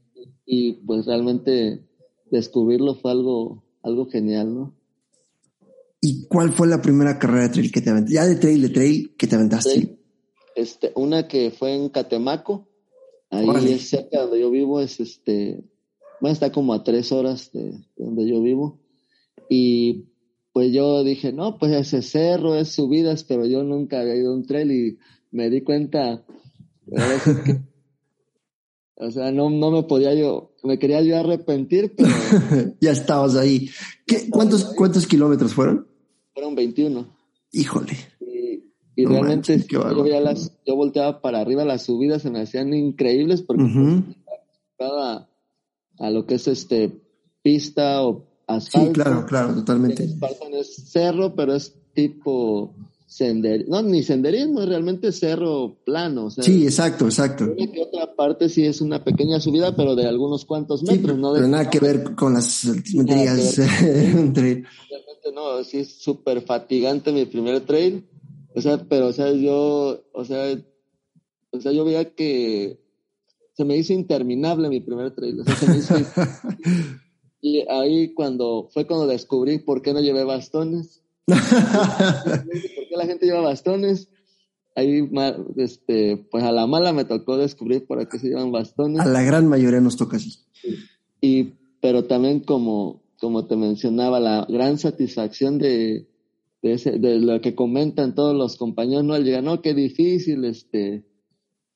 Y, pues realmente descubrirlo fue algo, algo genial, ¿no? ¿Y cuál fue la primera carrera de trail que te aventaste? Ya de trail, de trail, que te aventaste. Este, una que fue en Catemaco, Ahí es cerca donde yo vivo, es este, bueno, está como a tres horas de, donde yo vivo. Y pues yo dije, no, pues ese cerro es subidas, pero yo nunca había ido a un trail y me di cuenta que O sea, no, no me podía yo, me quería yo arrepentir, pero... ya estabas ahí. ¿Qué, cuántos, ¿Cuántos kilómetros fueron? Fueron 21. Híjole. Y, realmente yo, las, yo volteaba para arriba, las subidas se me hacían increíbles porque uh a, lo que es este pista o asfalto. Sí, claro, claro, totalmente. Es cerro, pero es tipo sender, no, ni senderismo, es realmente cerro plano. sí, exacto, exacto. Que otra parte sí es una pequeña subida, pero de algunos cuantos metros, ¿no? pero nada que ver con las altimetrías. Realmente no, sí es súper fatigante mi primer trail. O sea, pero, o sea, yo, o sea, o sea, yo veía que se me hizo interminable mi primer trail. O sea, se me hizo... y ahí cuando, fue cuando descubrí por qué no llevé bastones ¿Por qué la gente lleva bastones? Ahí, este, pues a la mala me tocó descubrir por qué se llevan bastones. A la gran mayoría nos toca así. Y, pero también como, como te mencionaba, la gran satisfacción de, de, ese, de lo que comentan todos los compañeros, ¿no? Al llegar, no, qué difícil, este.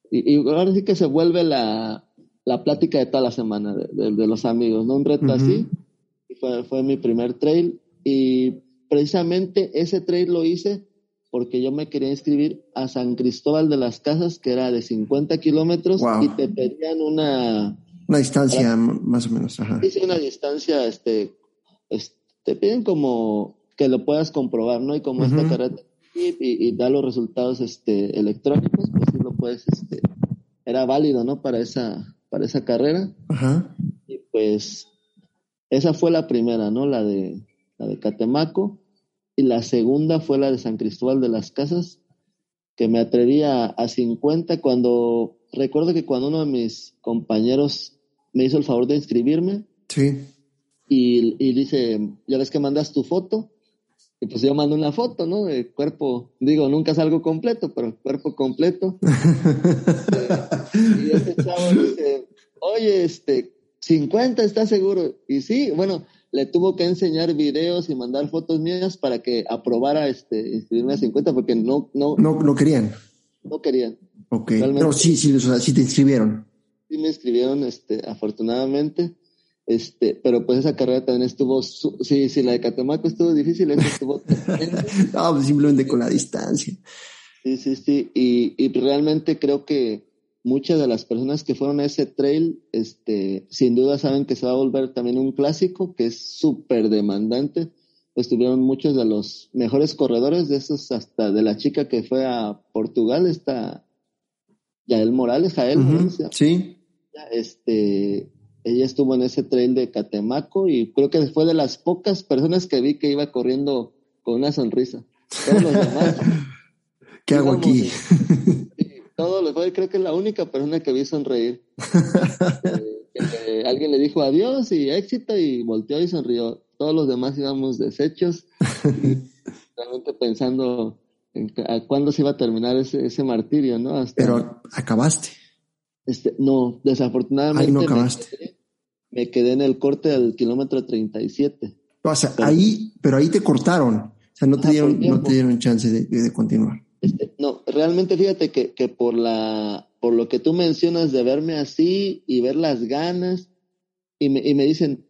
Y, y ahora sí que se vuelve la, la plática de toda la semana de, de, los amigos, ¿no? Un reto así. Y fue, fue mi primer trail. Y precisamente ese trail lo hice porque yo me quería inscribir a San Cristóbal de las Casas, que era de 50 kilómetros, y te pedían una... Una distancia más o menos, ajá. Una distancia, este, te piden como que lo puedas comprobar, ¿no? Y como esta carrera y, da los resultados este, electrónicos, pues sí lo puedes, este, era válido, ¿no? Para esa, para esa carrera. Ajá. Y pues esa fue la primera, ¿no? La de la de Catemaco, y la segunda fue la de San Cristóbal de las Casas, que me atreví a, 50 cuando, recuerdo que cuando uno de mis compañeros me hizo el favor de inscribirme, sí. y, y dice, ya ves que mandas tu foto, y pues yo mando una foto, ¿no? De cuerpo, digo, nunca salgo completo, pero cuerpo completo. y ese chavo dice, oye, este, 50, ¿estás seguro? Y sí, bueno, le tuvo que enseñar videos y mandar fotos mías para que aprobara este inscribirme a 50 porque no no no, no querían. No querían. Ok. Pero sí, sí, o sea, sí te inscribieron. Sí me inscribieron, este, afortunadamente. Este, pero pues esa carrera también estuvo, sí, sí, la de Catemaco estuvo difícil, esa estuvo. no, pues simplemente con la distancia. Sí, sí, sí. Y, y realmente creo que muchas de las personas que fueron a ese trail, este, sin duda saben que se va a volver también un clásico, que es súper demandante. Estuvieron muchos de los mejores corredores, de esos hasta de la chica que fue a Portugal, está Yael Morales, Jael, Sí. Este, ella estuvo en ese trail de Catemaco y creo que fue de las pocas personas que vi que iba corriendo con una sonrisa. Todos los demás. ¿Qué hago aquí? Todos los creo que es la única persona que vi sonreír. Eh, alguien le dijo adiós y éxito y volteó y sonrió. Todos los demás íbamos deshechos, realmente pensando en a cuándo se iba a terminar ese, ese martirio, ¿no? Pero acabaste. Este, no, desafortunadamente. Ahí no acabaste. Me quedé, en el corte del kilómetro 37. O sea, ahí, pero ahí te cortaron. O sea, no te, dieron, no te dieron chance de, de continuar. Este, no, realmente fíjate que, que, por la, por lo que tú mencionas de verme así y ver las ganas, y me, y me dicen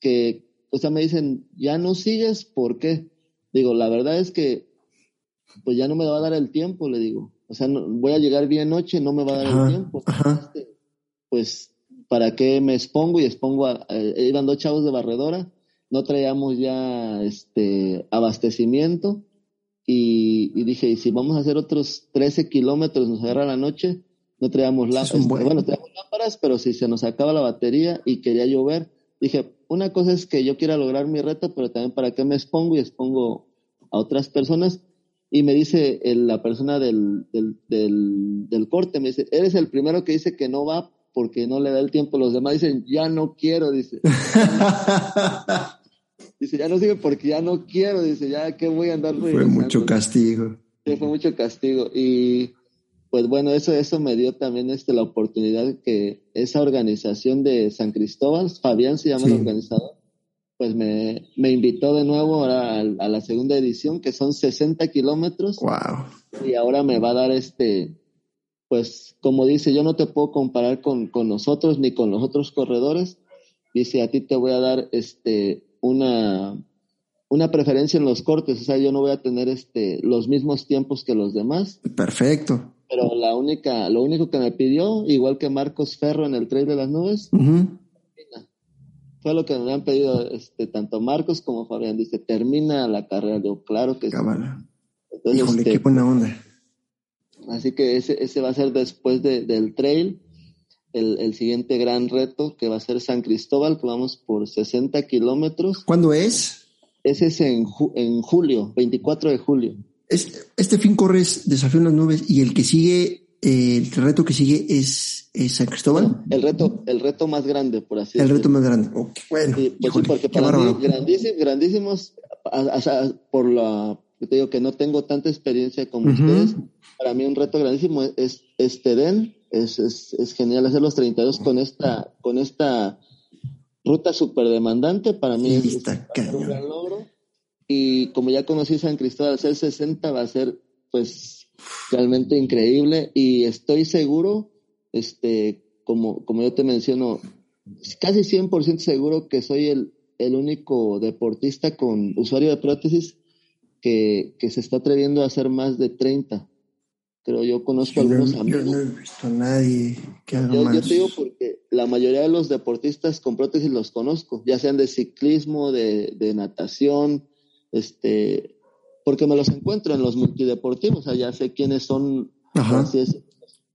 que, o sea, me dicen, ya no sigues, ¿por qué? Digo, la verdad es que, pues ya no me va a dar el tiempo, le digo. O sea, no, voy a llegar bien noche, no me va a dar el tiempo. Este, pues, ¿para qué me expongo? Y expongo a, iban dos chavos de barredora, no traíamos ya este abastecimiento y, dije, y si vamos a hacer otros 13 kilómetros, nos agarra la noche, no traíamos lámparas, bueno, traíamos lámparas, pero si se nos acaba la batería y quería llover, dije, una cosa es que yo quiera lograr mi reto, pero también para qué me expongo y expongo a otras personas. Y me dice la persona del, del, del, del, corte, me dice, eres el primero que dice que no va porque no le da el tiempo. Los demás dicen, ya no quiero, dice. Dice, ya no sigue porque ya no quiero. Dice, ya que voy a andar Fue mucho castigo. Sí, fue mucho castigo. Y pues bueno, eso, eso me dio también este, la oportunidad que esa organización de San Cristóbal, Fabián se llama el organizador, pues me, me invitó de nuevo ahora a, a, la segunda edición, que son 60 kilómetros. Wow. Y ahora me va a dar este, pues como dice, yo no te puedo comparar con, con nosotros ni con los otros corredores. Dice, a ti te voy a dar este, una, una preferencia en los cortes, o sea, yo no voy a tener este, los mismos tiempos que los demás. Perfecto. Pero la única, lo único que me pidió, igual que Marcos Ferro en el Trail de las Nubes, fue lo que me han pedido este, tanto Marcos como Fabián. Dice, termina la carrera. Claro que sí. Entonces, Híjole, este, qué buena onda. Así que ese, ese va a ser después de, del trail. El, el, siguiente gran reto que va a ser San Cristóbal, que vamos por 60 kilómetros. ¿Cuándo es? Ese es en, en julio, 24 de julio. Este, este fin corres Desafío en las Nubes y el que sigue, eh, el reto que sigue es, es San Cristóbal. el reto, el reto más grande, por así decirlo. El reto más grande. Okay, bueno, sí, pues sí, porque para mí, grandísimos, grandísimos, o sea, por la, te digo que no tengo tanta experiencia como ustedes. Para mí un reto grandísimo es, es Teden. Es, es, es, genial hacer los 32 con esta, con esta ruta súper demandante. Para mí es, un gran logro. Y como ya conocí San Cristóbal, hacer 60 va a ser pues realmente increíble. Y estoy seguro, este, como, como yo te menciono, casi 100% seguro que soy el, el único deportista con usuario de prótesis que, que, se está atreviendo a hacer más de 30. Creo yo conozco algunos no, amigos. Yo no he visto a nadie que haga yo, más. yo te digo porque la mayoría de los deportistas con prótesis los conozco, ya sean de ciclismo, de, de natación, este, porque me los encuentro en los multideportivos, o sea, ya sé quiénes son, así es,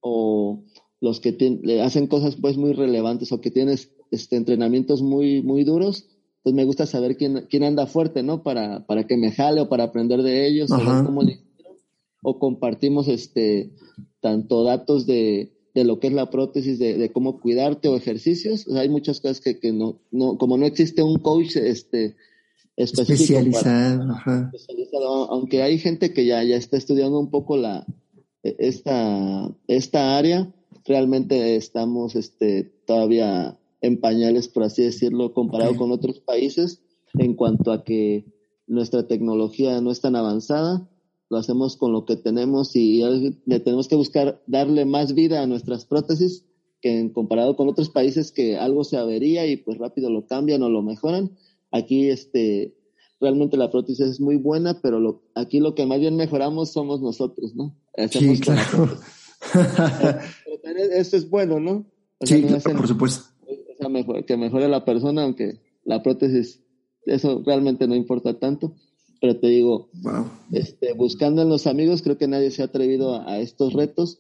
o los que tienen, hacen cosas pues muy relevantes o que tienes este, entrenamientos muy, muy duros pues me gusta saber quién, quién anda fuerte, ¿no? Para, para que me jale o para aprender de ellos, saber cómo le o compartimos este tanto datos de, de lo que es la prótesis, de, de cómo cuidarte o ejercicios. O sea, hay muchas cosas que, que no, no, como no existe un coach este especializado, para, especializado, aunque hay gente que ya, ya está estudiando un poco la esta, esta área, realmente estamos este todavía en pañales, por así decirlo, comparado okay. con otros países, en cuanto a que nuestra tecnología no es tan avanzada, lo hacemos con lo que tenemos y le tenemos que buscar darle más vida a nuestras prótesis que en comparado con otros países que algo se avería y pues rápido lo cambian o lo mejoran. Aquí este realmente la prótesis es muy buena, pero lo, aquí lo que más bien mejoramos somos nosotros, ¿no? Hacemos sí, claro. eso es bueno, ¿no? O sea, sí, no hacen, por supuesto mejor, que mejore la persona, aunque la prótesis, eso realmente no importa tanto. Pero te digo, wow. este, buscando en los amigos, creo que nadie se ha atrevido a, a, estos retos.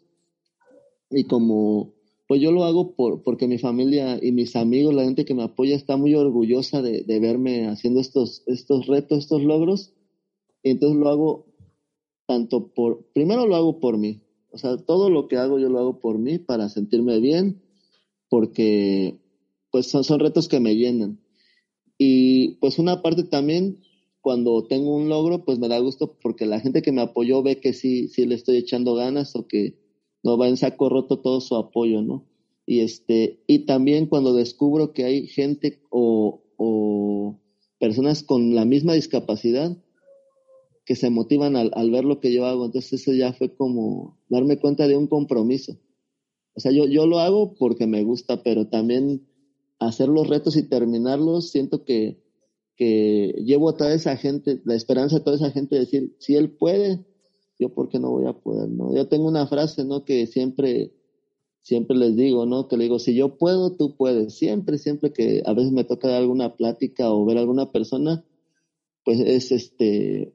Y como, pues yo lo hago por, porque mi familia y mis amigos, la gente que me apoya, está muy orgullosa de, de verme haciendo estos, estos retos, estos logros. Y entonces lo hago tanto por, primero lo hago por mí. O sea, todo lo que hago yo lo hago por mí para sentirme bien, porque pues son, son retos que me llenan. Y pues una parte también, cuando tengo un logro, pues me da gusto porque la gente que me apoyó ve que sí, sí le estoy echando ganas o que no va en saco roto todo su apoyo, ¿no? Y este, y también cuando descubro que hay gente o, o personas con la misma discapacidad que se motivan al, al, ver lo que yo hago, entonces eso ya fue como darme cuenta de un compromiso. O sea, yo, yo lo hago porque me gusta, pero también hacer los retos y terminarlos, siento que, que llevo a toda esa gente, la esperanza de toda esa gente de decir, si él puede, yo por qué no voy a poder, ¿no? Yo tengo una frase, ¿no? Que siempre, siempre les digo, ¿no? Que le digo, si yo puedo, tú puedes. Siempre, siempre que a veces me toca dar alguna plática o ver a alguna persona, pues es este,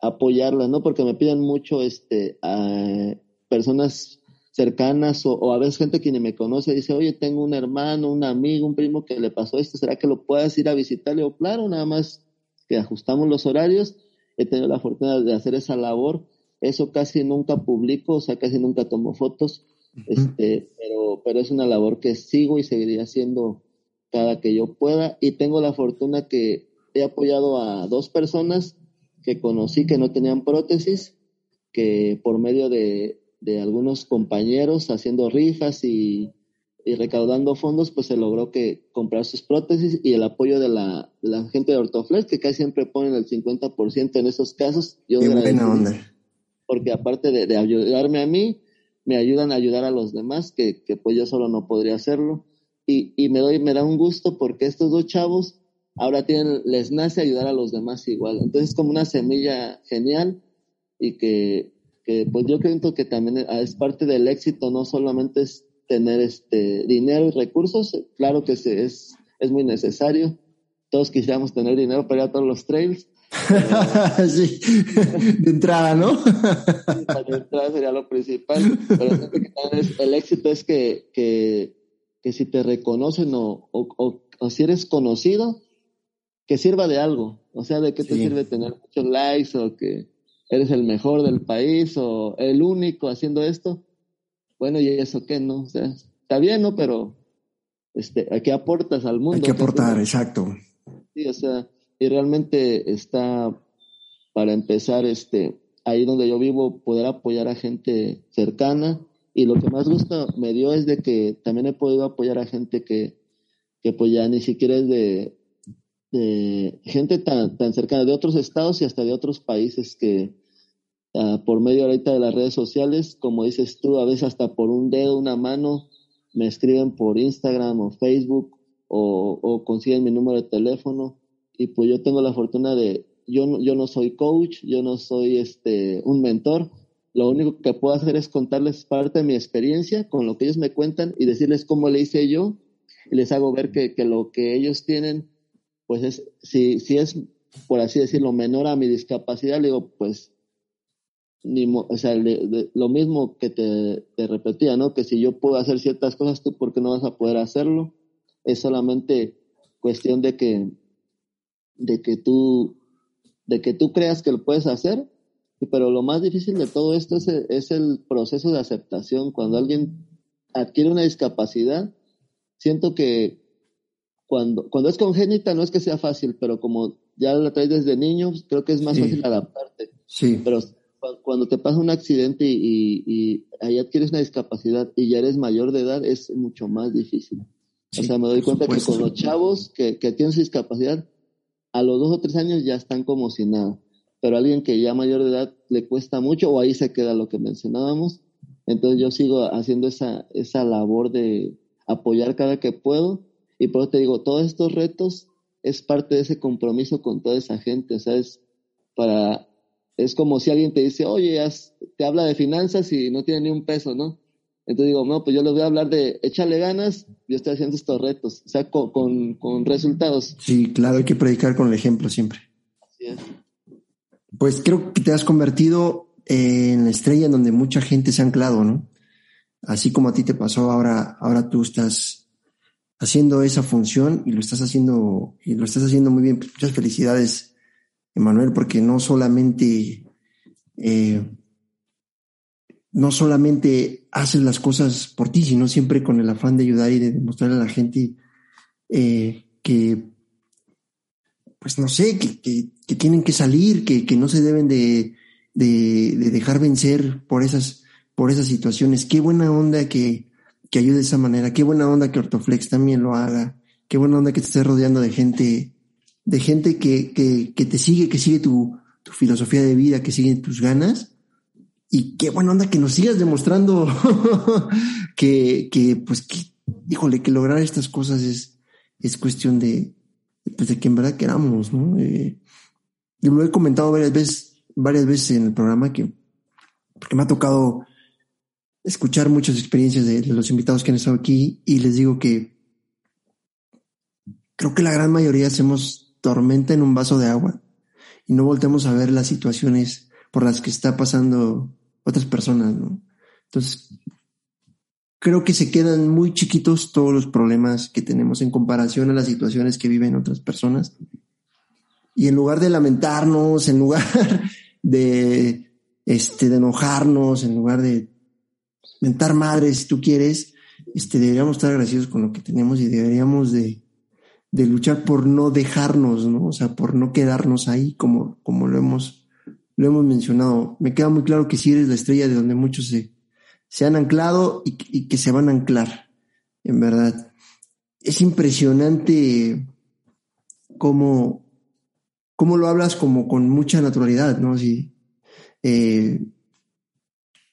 apoyarla, ¿no? Porque me piden mucho, este, a personas cercanas o, o, a veces gente que ni me conoce dice, oye, tengo un hermano, un amigo, un primo que le pasó esto, ¿será que lo puedas ir a visitar? Le digo, claro, nada más que ajustamos los horarios, he tenido la fortuna de hacer esa labor, eso casi nunca publico, o sea, casi nunca tomo fotos, uh -huh. este, pero, pero es una labor que sigo y seguiré haciendo cada que yo pueda y tengo la fortuna que he apoyado a dos personas que conocí que no tenían prótesis, que por medio de, de algunos compañeros haciendo rifas y, y, recaudando fondos, pues se logró que comprar sus prótesis y el apoyo de la, la gente de Ortoflex, que casi siempre ponen el 50% en esos casos. Yo Qué buena onda. Porque aparte de, de, ayudarme a mí, me ayudan a ayudar a los demás, que, que pues yo solo no podría hacerlo. Y, y me doy, me da un gusto porque estos dos chavos ahora tienen, les nace ayudar a los demás igual. Entonces es como una semilla genial y que, que pues yo creo que también es parte del éxito, no solamente es tener este dinero y recursos, claro que se, es, es muy necesario. Todos quisiéramos tener dinero para ir a todos los trails. sí, de entrada, ¿no? de entrada sería lo principal. Pero el éxito es que, que, que si te reconocen o, o, o, si eres conocido, que sirva de algo. O sea, ¿de qué te sirve tener muchos likes o que eres el mejor del país o el único haciendo esto? Bueno, ¿y eso qué, no? O sea, está bien, ¿no? Pero, este, ¿a qué aportas al mundo? Hay que aportar, exacto. Sí, o sea, y realmente está, para empezar, este, ahí donde yo vivo, poder apoyar a gente cercana. Y lo que más gusto me dio es de que también he podido apoyar a gente que, que pues ya ni siquiera es de, de gente tan, tan cercana de otros estados y hasta de otros países que, uh, por medio ahorita de las redes sociales, como dices tú, a veces hasta por un dedo, una mano, me escriben por Instagram o Facebook o, consiguen mi número de teléfono. Y pues yo tengo la fortuna de, yo yo no soy coach, yo no soy este, un mentor, lo único que puedo hacer es contarles parte de mi experiencia con lo que ellos me cuentan y decirles cómo le hice yo y les hago ver que, que lo que ellos tienen, pues es, si, si es, por así decirlo, menor a mi discapacidad, le digo, pues ni, o sea, lo mismo que te, te, repetía, ¿no? Que si yo puedo hacer ciertas cosas, tú, ¿por qué no vas a poder hacerlo? Es solamente cuestión de que, de que tú, de que tú creas que lo puedes hacer, pero lo más difícil de todo esto es el, es el proceso de aceptación. Cuando alguien adquiere una discapacidad, siento que cuando, cuando es congénita no es que sea fácil, pero como ya la traes desde niño, creo que es más sí. fácil adaptarte. Sí. Pero cuando te pasa un accidente y, y, ahí adquieres una discapacidad y ya eres mayor de edad, es mucho más difícil. Sí, o sea, me doy cuenta que con los chavos que, que tienen su discapacidad, a los dos o tres años ya están como si nada. Pero a alguien que ya mayor de edad le cuesta mucho o ahí se queda lo que mencionábamos. Entonces yo sigo haciendo esa, esa labor de apoyar cada que puedo. Y por eso te digo, todos estos retos es parte de ese compromiso con toda esa gente. O sea, es para es como si alguien te dice, oye, te habla de finanzas y no tiene ni un peso, ¿no? Entonces digo, no, pues yo les voy a hablar de échale ganas, yo estoy haciendo estos retos, o sea, con, con, con resultados. Sí, claro, hay que predicar con el ejemplo siempre. Así es. Pues creo que te has convertido en la estrella en donde mucha gente se ha anclado, ¿no? Así como a ti te pasó, ahora, ahora tú estás haciendo esa función y lo estás haciendo, y lo estás haciendo muy bien. Muchas felicidades Emanuel, porque no solamente, eh, no solamente haces las cosas por ti, sino siempre con el afán de ayudar y de demostrarle a la gente eh, que, pues no sé, que, que, tienen que salir, que, que no se deben de, de, de, dejar vencer por esas, por esas situaciones. Qué buena onda que, que ayude de esa manera, qué buena onda que Ortoflex también lo haga, qué buena onda que te estés rodeando de gente de gente que, que, que te sigue, que sigue tu, tu, filosofía de vida, que sigue tus ganas. Y qué buena onda que nos sigas demostrando que, que, pues, que, híjole, que lograr estas cosas es, es cuestión de, pues, de que en verdad queramos, ¿no? Eh, yo lo he comentado varias veces, varias veces en el programa que, porque me ha tocado escuchar muchas experiencias de, de los invitados que han estado aquí y les digo que creo que la gran mayoría hacemos tormenta en un vaso de agua y no volteamos a ver las situaciones por las que está pasando otras personas, ¿no? Entonces, creo que se quedan muy chiquitos todos los problemas que tenemos en comparación a las situaciones que viven otras personas. Y en lugar de lamentarnos, en lugar de, este, de enojarnos, en lugar de mentar madres, si tú quieres, este, deberíamos estar agradecidos con lo que tenemos y deberíamos de, de luchar por no dejarnos, ¿no? O sea, por no quedarnos ahí como, como lo hemos, lo hemos mencionado. Me queda muy claro que si eres la estrella de donde muchos se, se han anclado y, y que se van a anclar, en verdad. Es impresionante cómo, cómo lo hablas como con mucha naturalidad, ¿no? Sí. Eh,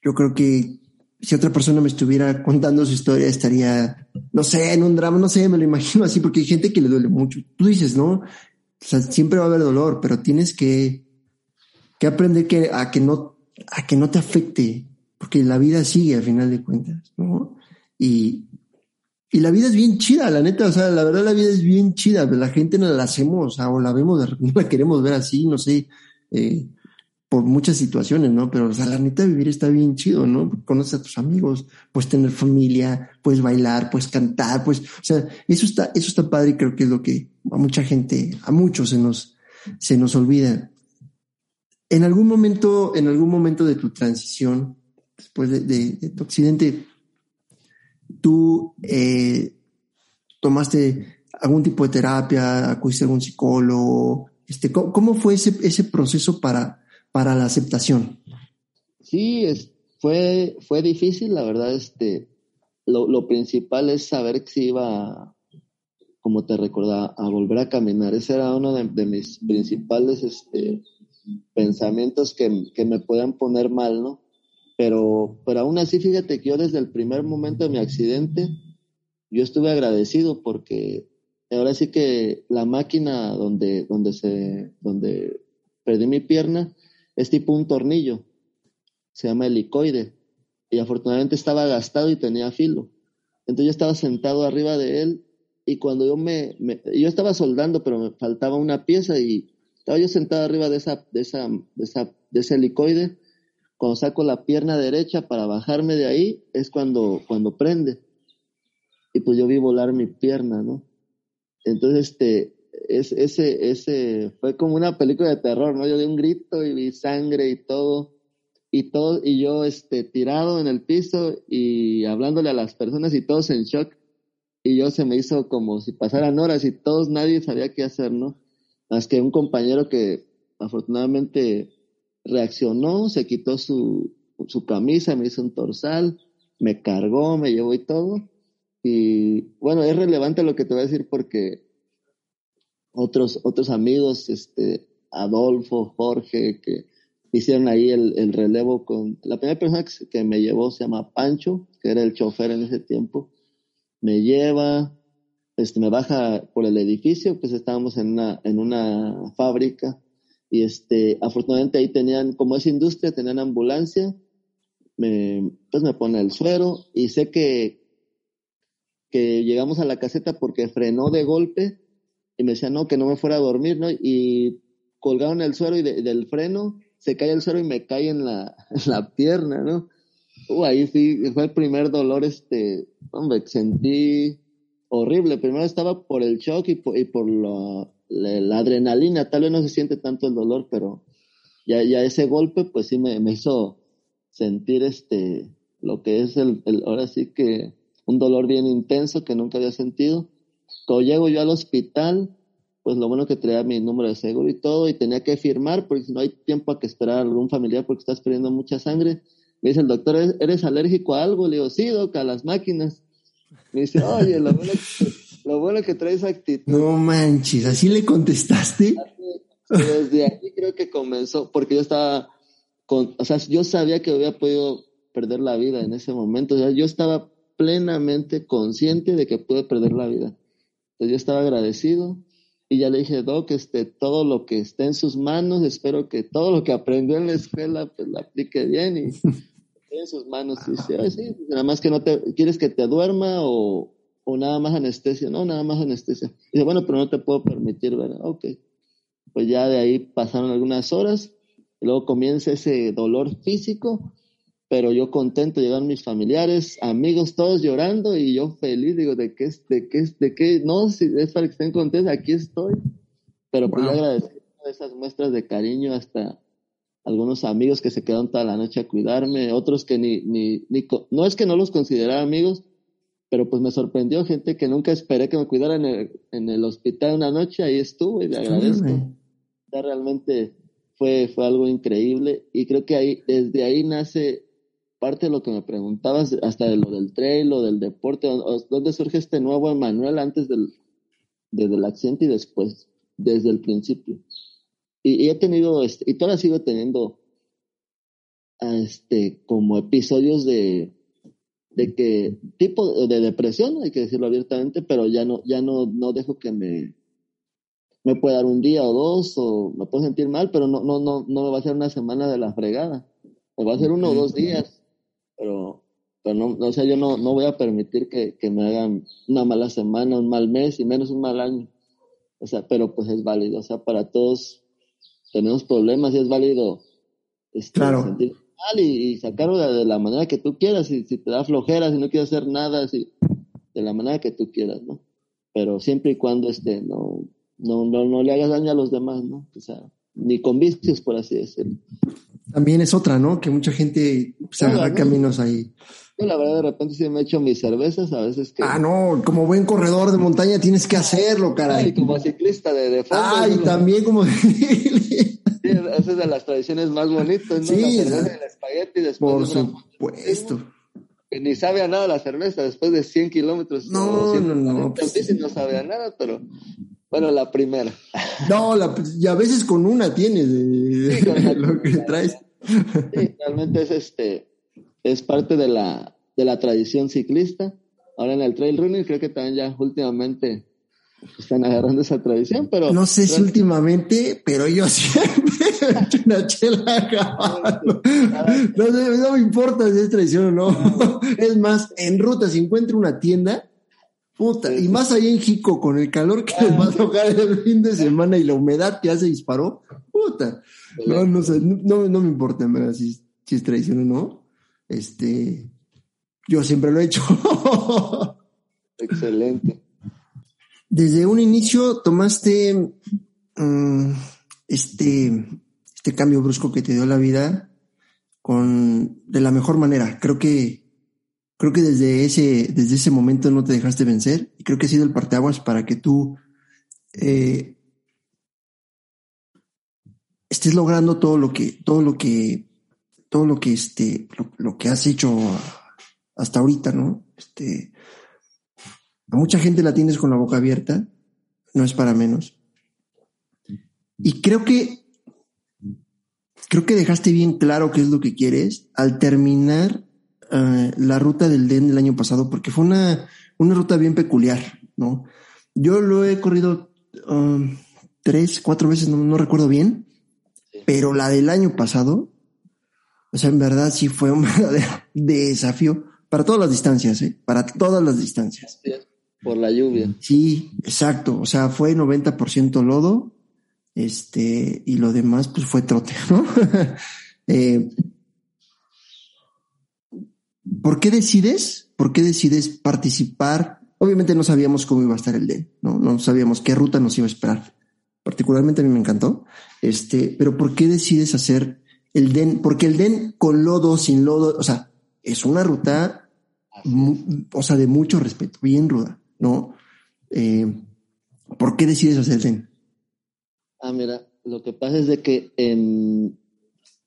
yo creo que si otra persona me estuviera contando su historia, estaría, no sé, en un drama, no sé, me lo imagino así, porque hay gente que le duele mucho. Tú dices, ¿no? O sea, siempre va a haber dolor, pero tienes que, que aprender que, a que no, a que no te afecte, porque la vida sigue al final de cuentas, ¿no? Y, y la vida es bien chida, la neta, o sea, la verdad la vida es bien chida, la gente no la hacemos, o la vemos, no la queremos ver así, no sé, eh, por muchas situaciones, ¿no? Pero, o sea, la neta vivir está bien chido, ¿no? Conoces a tus amigos, puedes tener familia, puedes bailar, puedes cantar, pues, o sea, eso está, eso está padre y creo que es lo que a mucha gente, a muchos se nos, se nos olvida. En algún momento, en algún momento de tu transición, después de, tu accidente, tú eh, tomaste algún tipo de terapia, acudiste a algún psicólogo, este, ¿cómo, fue ese, ese proceso para, para la aceptación? Sí, es, fue, fue difícil, la verdad, este, lo, lo, principal es saber si iba, como te recordaba, a volver a caminar. Ese era uno de, mis principales este, pensamientos que, que, me puedan poner mal, ¿no? Pero, pero aún así, fíjate que yo desde el primer momento de mi accidente, yo estuve agradecido porque ahora sí que la máquina donde, donde, se, donde perdí mi pierna, es tipo un tornillo, se llama helicoide, y afortunadamente estaba gastado y tenía filo. Entonces yo estaba sentado arriba de él y cuando yo me, yo estaba soldando, pero me faltaba una pieza y estaba yo sentado arriba de esa, de esa, de esa, de ese helicoide. Cuando saco la pierna derecha para bajarme de ahí, es cuando, cuando prende. Y pues yo vi volar mi pierna, ¿no? Entonces, este, es, ese, ese fue como una película de terror, ¿no? Yo di un grito y vi sangre y todo, y todo, y yo este, tirado en el piso y hablándole a las personas y todos en shock. Y yo se me hizo como si pasaran horas y todos, nadie sabía qué hacer, ¿no? Más que un compañero que afortunadamente reaccionó, se quitó su, su camisa, me hizo un torsal, me cargó, me llevó y todo. Y bueno, es relevante lo que te voy a decir porque otros, otros amigos, este, Adolfo, Jorge, que hicieron ahí el, el relevo con... La primera persona que, me llevó se llama Pancho, que era el chofer en ese tiempo. Me lleva, este, me baja por el edificio, pues estábamos en una, en una fábrica y este, afortunadamente ahí tenían, como es industria, tenían ambulancia, me, pues me pone el suero y sé que, que llegamos a la caseta porque frenó de golpe y me decían, no, que no me fuera a dormir, ¿no? Y colgaron el suero y del freno se cae el suero y me cae en la, la pierna, ¿no? Uh, ahí sí, fue el primer dolor, este, hombre, sentí horrible. Primero estaba por el shock y por, y por la, la, adrenalina, tal vez no se siente tanto el dolor, pero ya, ya ese golpe, pues sí me, me hizo sentir este, lo que es el, el, ahora sí que un dolor bien intenso que nunca había sentido cuando llego yo al hospital, pues lo bueno que traía mi número de seguro y todo, y tenía que firmar, porque si no hay tiempo a que esperar a algún familiar porque estás perdiendo mucha sangre. Me dice el doctor, ¿eres alérgico a algo? Le digo, sí, doc, a las máquinas. Me dice, oye, lo bueno que, lo bueno que traes actitud. No manches, ¿así le contestaste? Desde ahí creo que comenzó, porque yo estaba, con, o sea, yo sabía que había podido perder la vida en ese momento, o sea, yo estaba plenamente consciente de que pude perder la vida. Entonces yo estaba agradecido y ya le dije, Doc, este, todo lo que esté en sus manos, espero que todo lo que aprendió en la escuela, pues lo aplique bien y en sus manos. Y dice, sí, nada más que no te, ¿quieres que te duerma o, o nada más anestesia? No, nada más anestesia. Y dice, bueno, pero no te puedo permitir, ¿verdad? Ok. Pues ya de ahí pasaron algunas horas y luego comienza ese dolor físico pero yo contento, llegaron mis familiares, amigos, todos llorando y yo feliz, digo, ¿de qué, de qué, de qué? No, si es para que estén contentos, aquí estoy. Pero pues yo agradezco esas muestras de cariño hasta algunos amigos que se quedaron toda la noche a cuidarme, otros que ni, ni, ni, no es que no los considerara amigos, pero pues me sorprendió gente que nunca esperé que me cuidaran en el, en el hospital una noche, ahí estuve y le agradezco. ya realmente fue, fue algo increíble y creo que ahí, desde ahí nace parte de lo que me preguntabas, hasta de lo del trail o del deporte, ¿dónde surge este nuevo Emanuel antes del, desde el accidente y después, desde el principio? Y, he tenido, este, y todavía sigo teniendo, este, como episodios de, de que tipo de depresión, hay que decirlo abiertamente, pero ya no, ya no, no dejo que me, me pueda dar un día o dos o me puedo sentir mal, pero no, no, no, no me va a hacer una semana de la fregada. Me va a hacer uno o dos días, pero, pero no, o sea, yo no, no voy a permitir que, que me hagan una mala semana, un mal mes y menos un mal año. O sea, pero pues es válido, o sea, para todos tenemos problemas y es válido este, claro y, sacarlo de, la manera que tú quieras, si, si te da flojera, si no quieres hacer nada, si, de la manera que tú quieras, ¿no? Pero siempre y cuando este, no, no, no, no le hagas daño a los demás, ¿no? O sea, ni con vicios, por así decirlo. También es otra, ¿no? Que mucha gente se agarra caminos ahí. Yo la verdad de repente sí me echo mis cervezas, a veces que... Ah, no, como buen corredor de montaña tienes que hacerlo, caray. Y como ciclista de, de fondo. Ah, y también como... esa es de las tradiciones más bonitas, ¿no? Sí, la cerveza el espagueti después Por supuesto. Que ni sabe a nada la cerveza después de 100 kilómetros. No, no, no. Pues, no sabe a nada, pero bueno, la primera. No, la, y a veces con una tienes de, lo que traes. Sí, realmente es este, es parte de la, de la tradición ciclista. Ahora en el trail running creo que también ya últimamente están agarrando esa tradición, pero... No sé si últimamente, pero yo siempre he hecho una chela a caballo. No, no, me importa si es tradición o no. Es más, en ruta, si encuentro una tienda, puta, y más ahí en Jico, con el calor que les va a tocar el fin de semana y la humedad que ya se disparó, puta. No, no sé, no, no me importa en verdad si, si es tradición o no. Este, yo siempre lo he hecho. Excelente desde un inicio tomaste mm, este, este cambio brusco que te dio la vida con, de la mejor manera. Creo que, creo que desde ese, desde ese momento no te dejaste vencer y creo que ha sido el parteaguas para que tú eh, estés logrando todo lo que, todo lo que, todo lo que este, lo, que has hecho hasta ahorita, ¿no? Este, a mucha gente la tienes con la boca abierta, no es para menos. Y creo que creo que dejaste bien claro qué es lo que quieres al terminar eh, la ruta del DEN del año pasado, porque fue una, una ruta bien peculiar, ¿no? Yo lo he corrido um, tres, cuatro veces, no, recuerdo bien, pero la del año pasado, o sea, en verdad sí fue un verdadero desafío para todas las distancias, ¿eh? Para todas las distancias. Por la lluvia. Sí, exacto. O sea, fue 90% lodo, este, y lo demás, pues fue trote, ¿no? eh, ¿Por qué decides? ¿Por qué decides participar? Obviamente no sabíamos cómo iba a estar el DEN, ¿no? No sabíamos qué ruta nos iba a esperar. Particularmente a mí me encantó. Este, pero ¿por qué decides hacer el DEN? Porque el DEN con lodo, sin lodo, o sea, es una ruta, o sea, de mucho respeto, bien ruda. ¿no? Eh, ¿Por qué decides hacer Zen? Ah, mira, lo que pasa es de que en,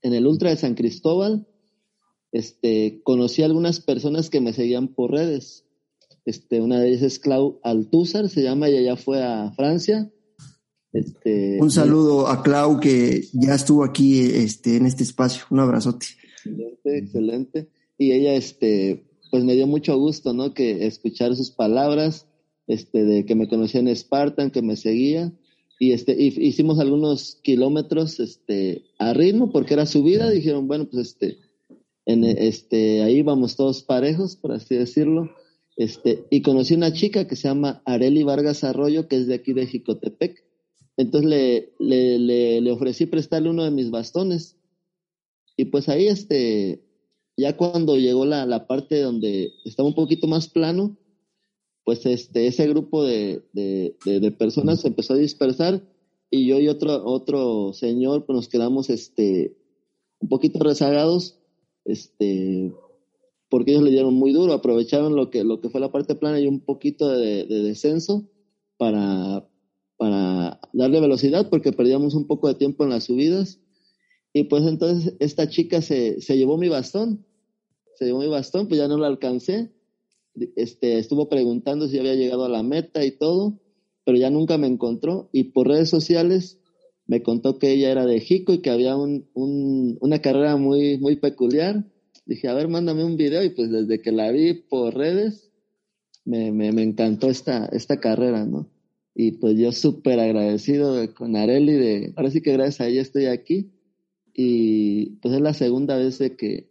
en el Ultra de San Cristóbal, este, conocí a algunas personas que me seguían por redes. Este, una de ellas es Clau Altúzar, se llama, y ella fue a Francia. Este, un saludo a Clau que ya estuvo aquí este, en este espacio. Un abrazote. Excelente, excelente. Y ella, este, pues me dio mucho gusto, ¿no? Que escuchar sus palabras, este, de que me conocía en Spartan, que me seguía, y este, hicimos algunos kilómetros, este, a ritmo, porque era subida, dijeron, bueno, pues este, en, este, ahí vamos todos parejos, por así decirlo, este, y conocí una chica que se llama Areli Vargas Arroyo, que es de aquí de Jicotepec, entonces le, le, le, le ofrecí prestarle uno de mis bastones, y pues ahí, este, ya cuando llegó la, la, parte donde estaba un poquito más plano, pues este, ese grupo de, de, de, personas se empezó a dispersar y yo y otro, otro señor pues nos quedamos este, un poquito rezagados, este, porque ellos le dieron muy duro, aprovecharon lo que, lo que fue la parte plana y un poquito de, de descenso para, para darle velocidad porque perdíamos un poco de tiempo en las subidas y pues entonces esta chica se, se llevó mi bastón, se llevó mi bastón, pues ya no lo alcancé. Este, estuvo preguntando si había llegado a la meta y todo, pero ya nunca me encontró. Y por redes sociales me contó que ella era de Jico y que había un, un, una carrera muy, muy peculiar dije, a ver, mándame un video y pues desde que la vi por redes, me, me, me encantó esta, esta carrera, ¿no? Y pues yo súper agradecido con Areli de, ahora sí que gracias a ella estoy aquí. Y pues es la segunda vez que,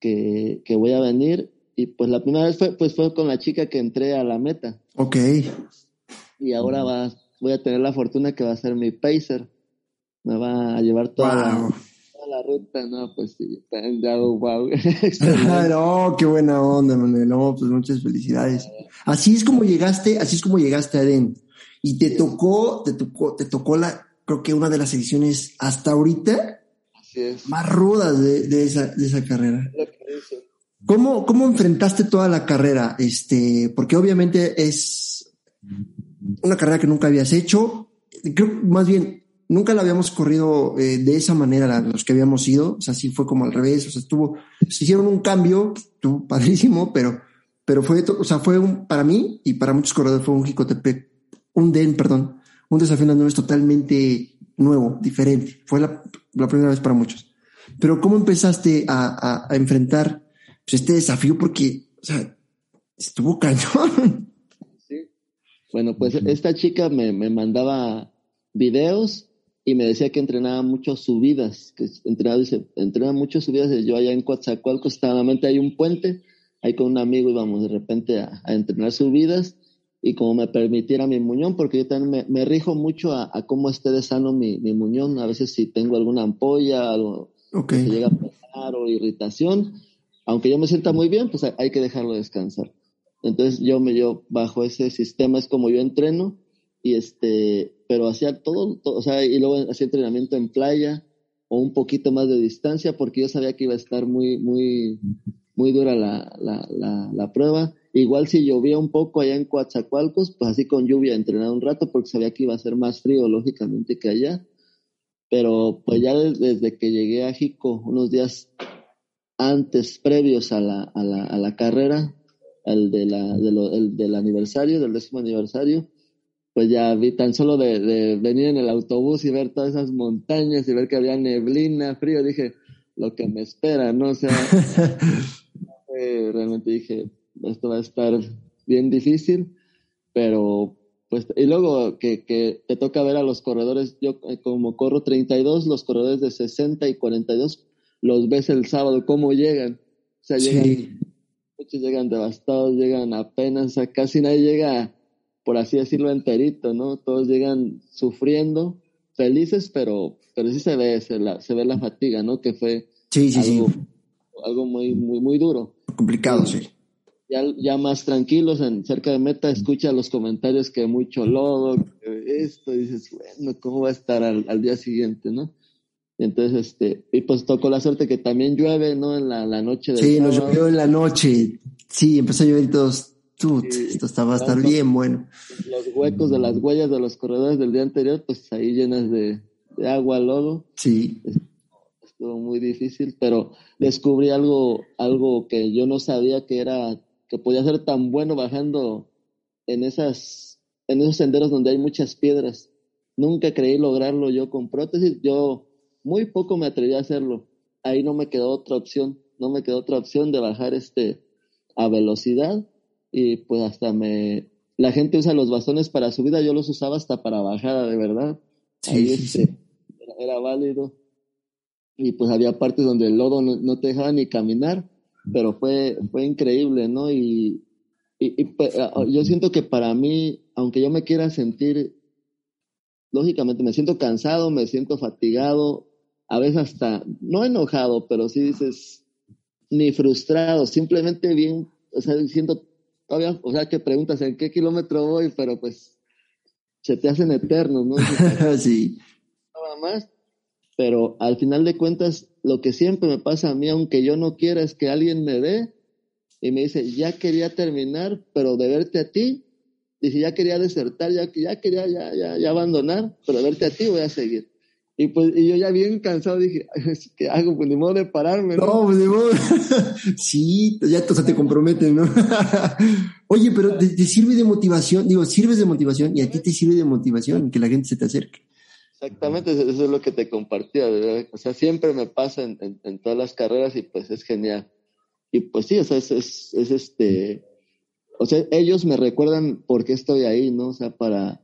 que, que voy a venir. Y pues la primera vez fue, pues fue con la chica que entré a la meta. Ok. Y ahora va, voy a tener la fortuna que va a ser mi pacer. Me va a llevar toda, la, toda la, ruta, ¿no? Pues sí, ya, wow. no, qué buena onda, Manuel. No, pues muchas felicidades. Así es como llegaste, así es como llegaste a Eden. Y te tocó, te tocó, te tocó la, creo que una de las ediciones hasta ahorita más rudas de, de, esa, de esa carrera. ¿Cómo, ¿Cómo enfrentaste toda la carrera? Este, porque obviamente es una carrera que nunca habías hecho. Creo, más bien, nunca la habíamos corrido eh, de esa manera los que habíamos ido. O sea, sí fue como al revés. O sea, estuvo, se hicieron un cambio, estuvo padrísimo, pero, pero fue, o sea, fue un, para mí y para muchos corredores fue un Jicotepec un DEN, perdón, un desafío nacional es totalmente nuevo, diferente. Fue la, primera vez para muchos. Pero ¿cómo empezaste a, enfrentar pues, este desafío? Porque, o sea, estuvo cañón. Bueno, pues esta chica me, mandaba videos y me decía que entrenaba mucho subidas, que entrenaba, dice, entrenaba mucho subidas. Yo allá en Coatzacoalcos, solamente hay un puente, ahí con un amigo íbamos de repente a, a entrenar subidas y como me permitiera mi muñón, porque yo también me, rijo mucho a, cómo esté de sano mi, mi, muñón. A veces si tengo alguna ampolla, algo que llega a pesar o irritación, aunque yo me sienta muy bien, pues hay que dejarlo descansar. Entonces yo me yo bajo ese sistema es como yo entreno y este, pero hacía todo, o sea, y luego hacía entrenamiento en playa o un poquito más de distancia porque yo sabía que iba a estar muy, muy, muy dura la, la, la, la prueba Igual si llovía un poco allá en Coatzacoalcos, pues así con lluvia entrenar un rato porque sabía que iba a ser más frío, lógicamente, que allá. Pero pues ya desde, que llegué a Jico, unos días antes, previos a la, a la, a la carrera, al de la, de lo, el, del aniversario, del décimo aniversario, pues ya vi tan solo de, de, venir en el autobús y ver todas esas montañas y ver que había neblina, frío, dije, lo que me espera, ¿no? O sea, realmente dije, esto va a estar bien difícil, pero pues, y luego que, que te toca ver a los corredores, yo eh, como corro 32, los corredores de 60 y 42, los ves el sábado, cómo llegan. O sea, llegan, muchos llegan devastados, llegan apenas, casi nadie llega, por así decirlo, enterito, ¿no? Todos llegan sufriendo, felices, pero, pero sí se ve, se, la, se ve la fatiga, ¿no? Que fue algo, algo muy, muy, muy duro. Complicado, sí ya, ya más tranquilos en cerca de meta, escucha los comentarios que mucho lodo, esto, y dices, bueno, ¿cómo va a estar al, al, día siguiente, no? Entonces, este, y pues tocó la suerte que también llueve, ¿no? En la, la noche Sí, nos llovió en la noche, sí, empezó a llover y todos, tut, esto estaba a estar bien bueno. Los huecos de las huellas de los corredores del día anterior, pues ahí llenas de, de agua, lodo. Sí. Estuvo muy difícil, pero descubrí algo, algo que yo no sabía que era que podía ser tan bueno bajando en esas en esos senderos donde hay muchas piedras. Nunca creí lograrlo yo con prótesis, yo muy poco me atreví a hacerlo. Ahí no me quedó otra opción, no me quedó otra opción de bajar este a velocidad y pues hasta me la gente usa los bastones para subida, yo los usaba hasta para bajada de verdad. Ahí este, Era, válido. Y pues había partes donde el lodo no te dejaba ni caminar pero fue, fue increíble, ¿no? Y, y, ah, yo siento que para mí, aunque yo me quiera sentir, lógicamente me siento cansado, me siento fatigado, a veces hasta, no enojado, pero sí dices, ni frustrado, simplemente bien, o sea, siento todavía, o sea, que preguntas en qué kilómetro voy, pero pues se te hacen eternos, ¿no? sí. Nada más, pero al final de cuentas, lo que siempre me pasa a mí, aunque yo no quiera, es que alguien me ve y me dice, ya quería terminar, pero de verte a ti, dice, ya quería desertar, ya, ya quería ya, ya, ya abandonar, pero de verte a ti voy a seguir. Y pues y yo ya bien cansado dije, ¿qué hago? Pues ni modo de pararme. No, no pues ni modo. sí, ya o sea, te comprometen, ¿no? Oye, pero te, te, sirve de motivación, digo, sirves de motivación y a ti te sirve de motivación que la gente se te acerque. Exactamente, eso es lo que te compartía, o sea, siempre me pasa en, en, todas las carreras y pues es genial. Y pues sí, o sea, es, es, es, este, o sea, ellos me recuerdan por qué estoy ahí, ¿no? O sea, para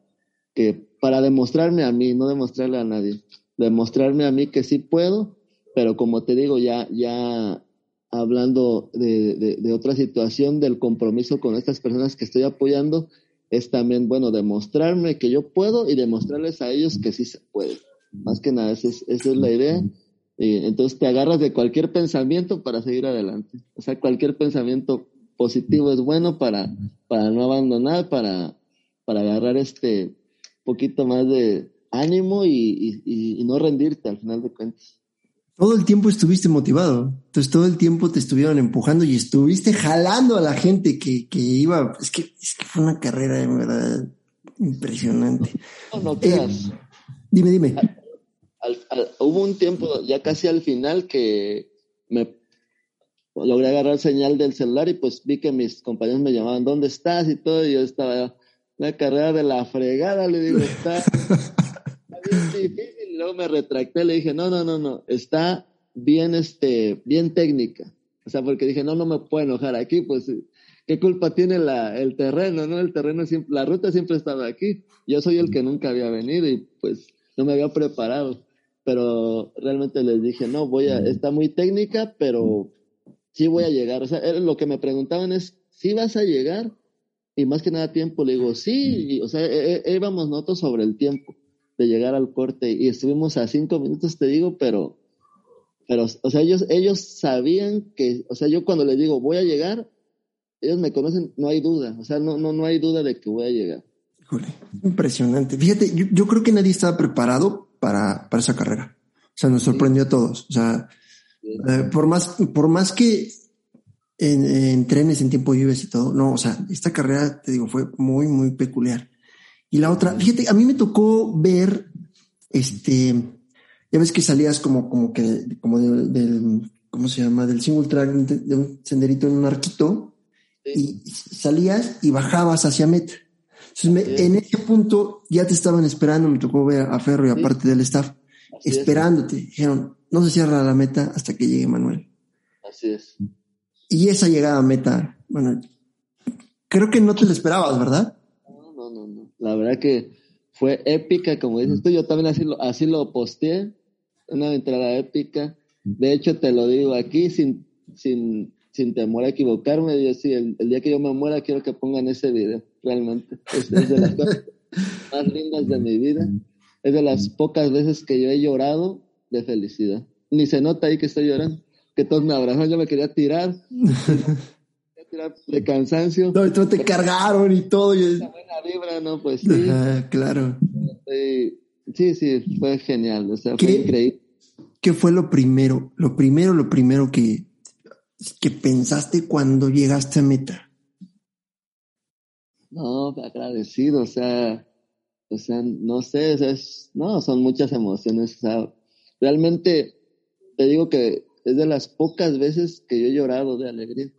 que, para demostrarme a mí, no demostrarle a nadie, demostrarme a mí que sí puedo, pero como te digo, ya, ya hablando de, de, de otra situación, del compromiso con estas personas que estoy apoyando, es también, bueno, demostrarme que yo puedo y demostrarles a ellos que sí se puede. Más que nada, esa es, esa es la idea. Y entonces te agarras de cualquier pensamiento para seguir adelante. O sea, cualquier pensamiento positivo es bueno para, para no abandonar, para, para agarrar este poquito más de ánimo y, y, y no rendirte al final de cuentas todo el tiempo estuviste motivado. Entonces todo el tiempo te estuvieron empujando y estuviste jalando a la gente que, que iba. Es que, es que fue una carrera en verdad impresionante. No, no creas. Eh, dime, dime. hubo un tiempo ya casi al final que me logré agarrar señal del celular y pues vi que mis compañeros me llamaban, ¿dónde estás? y todo, y yo estaba, la carrera de la fregada, le digo, está, difícil luego me retracté, le dije, no, no, no, no, está bien, este, bien técnica. O sea, porque dije, no, no me puedo enojar aquí, pues, ¿qué culpa tiene la, el terreno, no? El terreno siempre, la ruta siempre estaba aquí. Yo soy el que nunca había venido y pues no me había preparado. Pero realmente les dije, no, voy a, está muy técnica, pero sí voy a llegar. O sea, lo que me preguntaban es, ¿sí vas a llegar? Y más que nada tiempo, le digo, sí, o sea, e, e, íbamos nosotros sobre el tiempo de llegar al corte y estuvimos a cinco minutos, te digo, pero, pero, o sea, ellos, ellos sabían que, o sea, yo cuando les digo voy a llegar, ellos me conocen, no hay duda, o sea, no, no, no hay duda de que voy a llegar. impresionante. Fíjate, yo, creo que nadie estaba preparado para, para esa carrera. O sea, nos sorprendió a todos. O sea, eh, por más, por más que en, en, trenes en tiempo vives y todo, no, o sea, esta carrera, te digo, fue muy, muy peculiar. Y la otra, fíjate, a mí me tocó ver, este, ya ves que salías como, como que, como del, ¿cómo se llama? Del single track, de, un senderito en un arquito, y salías y bajabas hacia meta. Entonces, en ese punto ya te estaban esperando, me tocó ver a Ferro y aparte del staff, esperándote. Dijeron, no se cierra la meta hasta que llegue Manuel. Así es. Y esa llegada a meta, bueno, creo que no te la esperabas, ¿verdad? La verdad que fue épica, como dices tú. Yo también así lo, así lo posteé. Una entrada épica. De hecho, te lo digo aquí sin, sin, sin temor a equivocarme. Yo sí, el, día que yo me muera, quiero que pongan ese video, realmente. Es, de las cosas más lindas de mi vida. Es de las pocas veces que yo he llorado de felicidad. Ni se nota ahí que estoy llorando. Que todos me abrazan, yo me quería tirar. de cansancio. No, te cargaron y todo. Y... buena vibra, ¿no? Pues sí. claro. Sí, sí, fue genial. O sea, fue increíble. ¿Qué fue lo primero? Lo primero, lo primero que, que pensaste cuando llegaste a meta. No, agradecido, o sea, o sea, no sé, es, no, son muchas emociones, o sea, realmente te digo que es de las pocas veces que yo he llorado de alegría.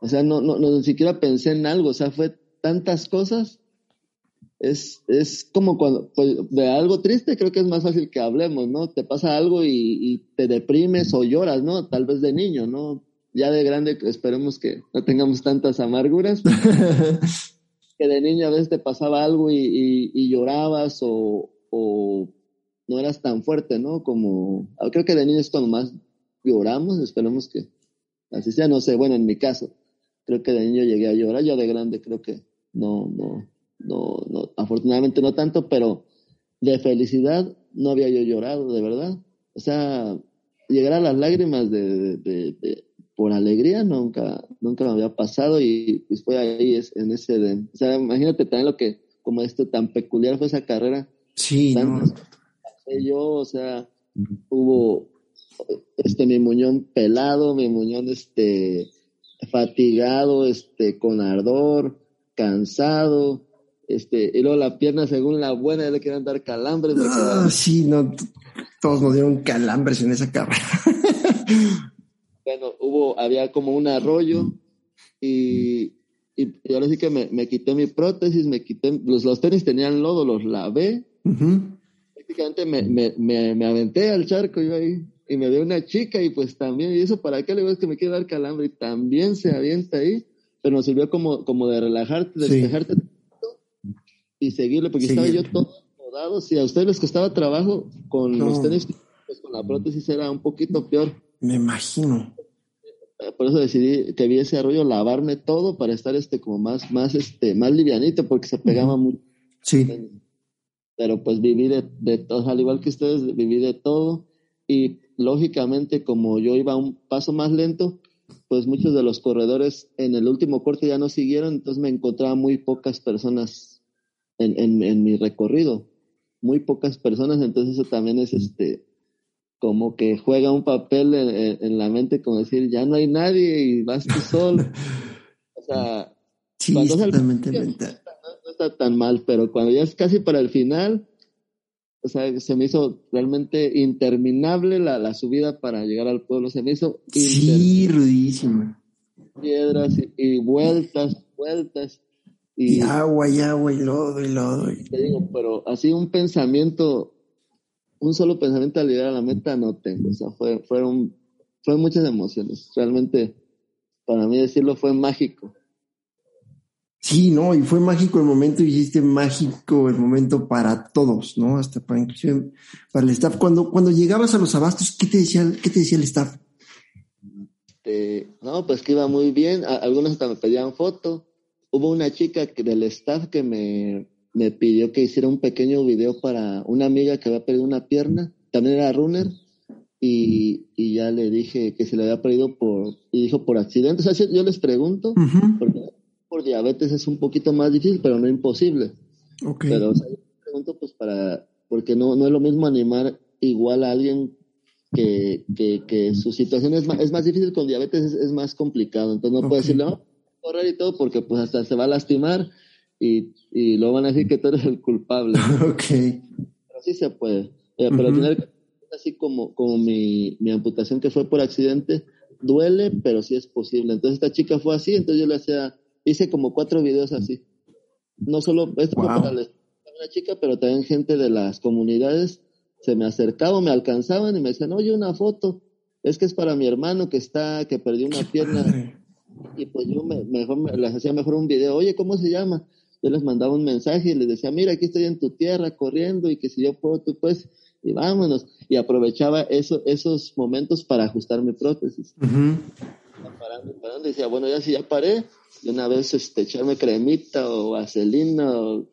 O sea, no, no, no, ni siquiera pensé en algo, o sea, fue tantas cosas. Es, es como cuando, pues, de algo triste creo que es más fácil que hablemos, ¿no? Te pasa algo y, y te deprimes o lloras, ¿no? Tal vez de niño, ¿no? Ya de grande esperemos que no tengamos tantas amarguras. que de niño a veces te pasaba algo y, y, y llorabas o, o, no eras tan fuerte, ¿no? Como, creo que de niño es cuando más lloramos, esperemos que así sea, no sé, bueno, en mi caso creo que de niño llegué a llorar, ya de grande creo que no, no, no, no, afortunadamente no tanto, pero de felicidad no había yo llorado, de verdad. O sea, llegar a las lágrimas de, de, de, por alegría nunca, nunca me había pasado y, y fue ahí es, en ese, de, o sea, imagínate también lo que, como esto tan peculiar fue esa carrera. Sí, no. Yo, o sea, hubo este mi muñón pelado, mi muñón este fatigado, este, con ardor, cansado, este, y luego la pierna, según la buena, le querían dar calambres. Ah, sí, no, todos nos dieron calambres en esa carrera. bueno, hubo, había como un arroyo y, y, ahora sí que me, me, quité mi prótesis, me quité, los, los tenis tenían lodo, los lavé, prácticamente me, me, me, me, aventé al charco yo ahí y me veo una chica y pues también, ¿y eso para qué le ves que me quiere dar calambre? Y también se avienta ahí, pero nos sirvió como, como de relajarte, de despejarte y seguirle, porque estaba yo todo rodado. Si a ustedes les costaba trabajo con los tenis, pues con la prótesis era un poquito peor. Me imagino. Por eso decidí que vi ese arroyo lavarme todo para estar este como más, más, este, más livianito, porque se pegaba mucho. Sí pero pues viví de, de todo, al igual que ustedes, viví de todo y lógicamente como yo iba un paso más lento, pues muchos de los corredores en el último corte ya no siguieron, entonces me encontraba muy pocas personas en, en, mi recorrido, muy pocas personas, entonces eso también es este como que juega un papel en, la mente como decir ya no hay nadie y vas tú solo. o sea, sí, totalmente mental está tan mal, pero cuando ya es casi para el final, o sea, se me hizo realmente interminable la, la subida para llegar al pueblo. Se me hizo. Sí, rudísima. Piedras y, vueltas, vueltas. Y, agua, y agua, y lodo, y lodo. Te digo, pero así un pensamiento, un solo pensamiento al llegar a la meta no tengo. O sea, fue, fueron, fueron muchas emociones. Realmente, para mí decirlo fue mágico. Sí, no, y fue mágico el momento, hiciste mágico el momento para todos, ¿no? Hasta para inclusive para el staff. Cuando, cuando llegabas a los abastos, ¿qué te decía, qué te decía el staff? Este, no, pues que iba muy bien. algunos hasta me pedían foto. Hubo una chica que, del staff que me, me pidió que hiciera un pequeño video para una amiga que había perdido una pierna. También era runner. Y, y ya le dije que se le había perdido por, y dijo por accidente. O sea, yo les pregunto, porque por diabetes es un poquito más difícil, pero no imposible. Okay. Pero o sea, yo pregunto pues para, porque no, no es lo mismo animar igual a alguien que, que, que su situación es más, es más difícil con diabetes, es, más complicado. Entonces no puedo decirle, no, correr y todo, porque pues hasta se va a lastimar y, y luego van a decir que tú eres el culpable. ok. Pero sí se puede. Eh, pero tener así como, como mi, mi amputación que fue por accidente, duele, pero sí es posible. Entonces esta chica fue así, entonces yo le hacía hice como cuatro videos así. No solo esto para la, chica, pero también gente de las comunidades se me acercaba, me alcanzaban y me decían, oye, una foto, es que es para mi hermano que está, que perdió una pierna. Y pues yo me, mejor les hacía mejor un video, oye, ¿cómo se llama? Yo les mandaba un mensaje y les decía, mira, aquí estoy en tu tierra corriendo y que si yo puedo, tú pues, y vámonos. Y aprovechaba eso, esos momentos para ajustar mi prótesis. parando, parando, y decía, bueno, ya si ya paré, de una vez este, echarme cremita o vaselina o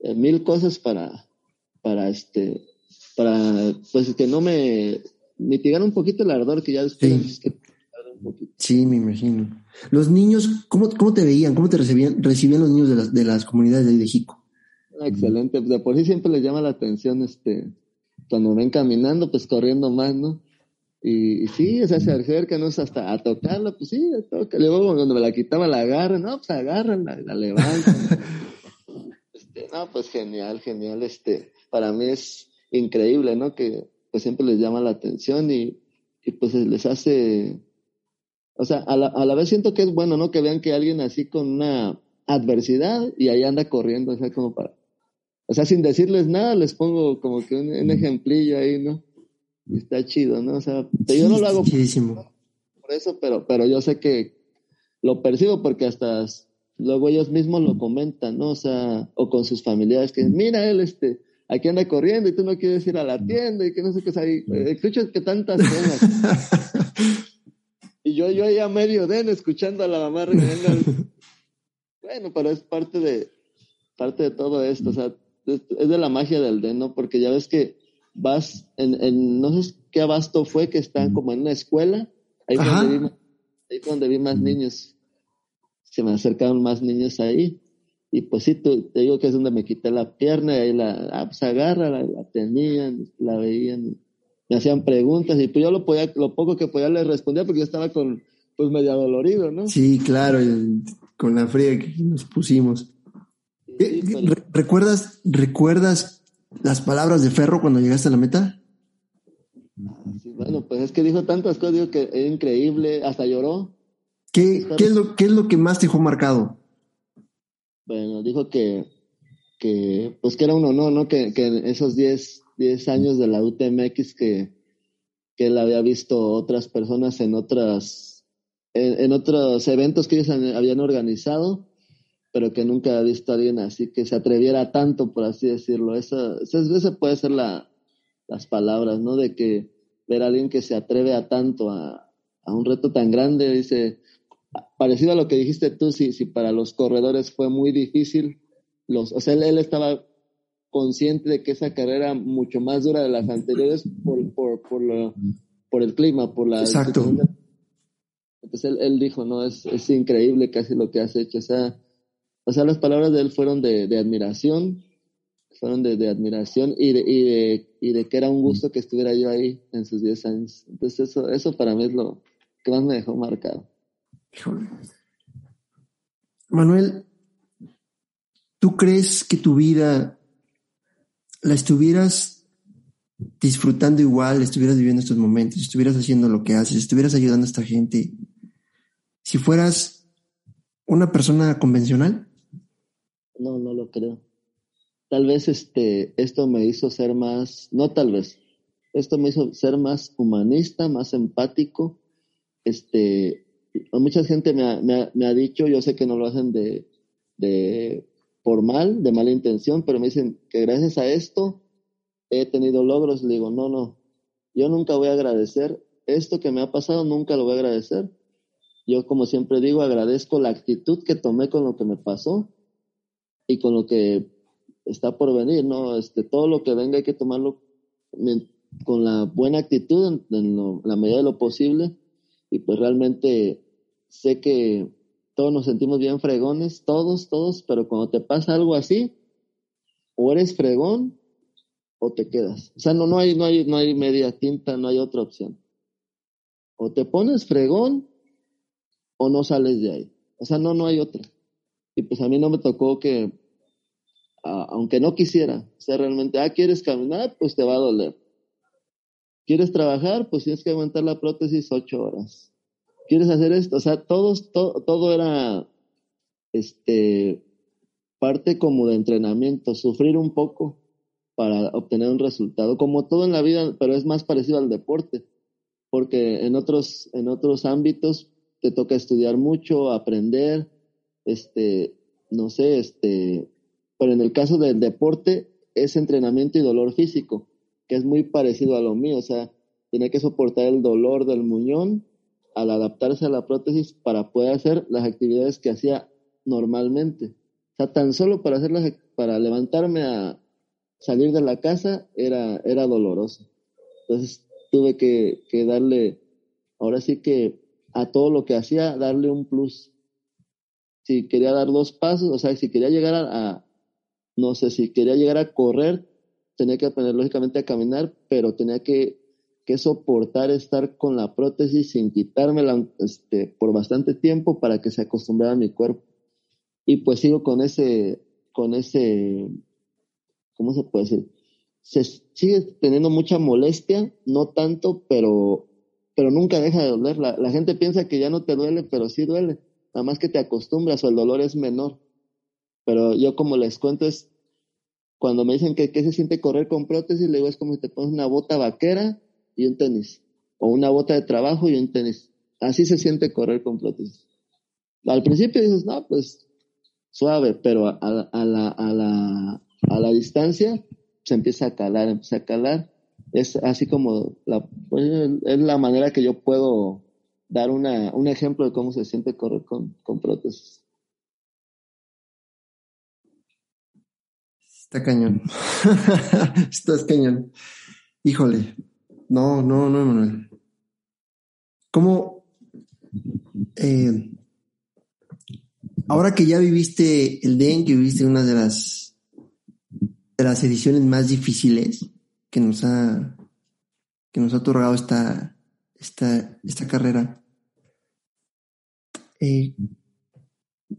eh, mil cosas para, para este, para, pues que no me mitigar un poquito el ardor que ya después sí. Sí, me imagino. Los niños, ¿cómo, cómo te veían? ¿Cómo te recibían, recibían los niños de las, de las comunidades de, de Jico? Excelente, de por sí siempre les llama la atención, este, cuando ven caminando, pues corriendo más, ¿no? Y, sí, o sea, se acercan hasta a tocarla, pues sí, toca. Luego cuando me la quitaba la agarran, no, pues agarran, la, la levantan. este, no, pues genial, genial. Este, para mí es increíble, ¿no? Que pues siempre les llama la atención y, y pues les hace, o sea, a la, a la vez siento que es bueno, ¿no? Que vean que alguien así con una adversidad y ahí anda corriendo, o sea, como para, o sea, sin decirles nada, les pongo como que un, un ejemplillo ahí, ¿no? Y está chido, ¿no? O sea, yo no lo hago por, eso, pero, pero yo sé que lo percibo porque hasta luego ellos mismos lo comentan, ¿no? O sea, o con sus familiares que mira él, este, aquí anda corriendo y tú no quieres ir a la tienda y que no sé qué es ahí. Escuchas que tantas cosas. y yo, yo ahí a medio den escuchando a la mamá bueno, pero es parte de, parte de todo esto, o sea, es, de la magia del den, ¿no? Porque ya ves que vas en, en, no sé qué abasto fue, que están como en una escuela, ahí fue, donde vi, ahí donde vi más niños, se me acercaron más niños ahí, y pues sí, te, digo que es donde me quité la pierna, y ahí la, ah, pues agarra, la, tenían, la veían, me hacían preguntas, y pues yo lo podía, lo poco que podía les respondía porque yo estaba con, pues medio dolorido, ¿no? Sí, claro, con la fría que nos pusimos. Eh, ¿Recuerdas, ¿Recuerdas las palabras de Ferro cuando llegaste a la meta? bueno, pues es que dijo tantas cosas, digo que es increíble, hasta lloró. ¿Qué, ¿qué, es lo, ¿Qué es lo que más te dejó marcado? Bueno, dijo que, que pues que era un honor, ¿no? Que, que esos 10 10 años de la UTMX que, que él había visto otras personas en otras en, otros eventos que ellos habían organizado, pero que nunca había visto a alguien así que se atreviera tanto, por así decirlo. Esa, esa, puede ser la, las palabras, ¿no? De que ver a alguien que se atreve a tanto, a, a un reto tan grande, dice, parecido a lo que dijiste tú, si, si para los corredores fue muy difícil, los, o sea, él, estaba consciente de que esa carrera mucho más dura de las anteriores por, por, por, lo, por el clima, por la... Exacto. Entonces él, él, dijo, no, es, es increíble casi lo que has hecho. O sea, o sea las palabras de él fueron de, de admiración, fueron de, de admiración y de, y, de, y de que era un gusto que estuviera yo ahí en sus 10 años. Entonces eso, eso para mí es lo que más me dejó marcado. Manuel, ¿tú crees que tu vida la estuvieras disfrutando igual, estuvieras viviendo estos momentos, estuvieras haciendo lo que haces, estuvieras ayudando a esta gente, si fueras una persona convencional? No, no lo creo. Tal vez este, esto me hizo ser más, no tal vez, esto me hizo ser más humanista, más empático, este, mucha gente me ha, me, ha, dicho, yo sé que no lo hacen de, de, por mal, de mala intención, pero me dicen que gracias a esto he tenido logros. Le digo, no, no, yo nunca voy a agradecer esto que me ha pasado, nunca lo voy a agradecer. Yo, como siempre digo, agradezco la actitud que tomé con lo que me pasó y con lo que está por venir, ¿no? Este, todo lo que venga hay que tomarlo con la buena actitud en, la medida de lo posible y pues realmente sé que todos nos sentimos bien fregones, todos, todos, pero cuando te pasa algo así, o eres fregón o te quedas. O sea, no, no, hay, no, hay, no hay media tinta, no hay otra opción. O te pones fregón o no sales de ahí. O sea, no, no hay otra. Y pues a mí no me tocó que, aunque no quisiera, o sea, realmente, ah, ¿quieres caminar? Pues te va a doler. ¿Quieres trabajar? Pues tienes que aguantar la prótesis ocho horas. ¿Quieres hacer esto? O sea, todos, todo era este, parte como de entrenamiento, sufrir un poco para obtener un resultado, como todo en la vida, pero es más parecido al deporte, porque en otros, en otros ámbitos te toca estudiar mucho, aprender, este, no sé, este, pero en el caso del deporte es entrenamiento y dolor físico que es muy parecido a lo mío, o sea, tiene que soportar el dolor del muñón al adaptarse a la prótesis para poder hacer las actividades que hacía normalmente. O sea, tan solo para hacerlas, para levantarme a salir de la casa era, era doloroso. Entonces tuve que, que darle, ahora sí que a todo lo que hacía, darle un plus. Si quería dar dos pasos, o sea, si quería llegar a no sé, si quería llegar a correr, tenía que aprender lógicamente a caminar, pero tenía que, que soportar estar con la prótesis sin quitármela este, por bastante tiempo para que se acostumbrara a mi cuerpo. Y pues sigo con ese, con ese, ¿cómo se puede decir? Se sigue teniendo mucha molestia, no tanto, pero, pero nunca deja de doler. La, la gente piensa que ya no te duele, pero sí duele. Nada más que te acostumbras o el dolor es menor. Pero yo como les cuento es cuando me dicen que qué se siente correr con prótesis, le digo, es como si te pones una bota vaquera y un tenis, o una bota de trabajo y un tenis. Así se siente correr con prótesis. Al principio dices, no, pues suave, pero a, a, la, a, la, a la distancia se empieza a calar, empieza a calar. Es así como pues, es la manera que yo puedo dar una, un ejemplo de cómo se siente correr con, con prótesis. Está cañón. Estás cañón. Híjole. No, no, no, Manuel. ¿Cómo? Eh, ahora que ya viviste el DEN, que viviste una de las de las ediciones más difíciles que nos ha que nos ha otorgado esta esta, esta carrera. Eh,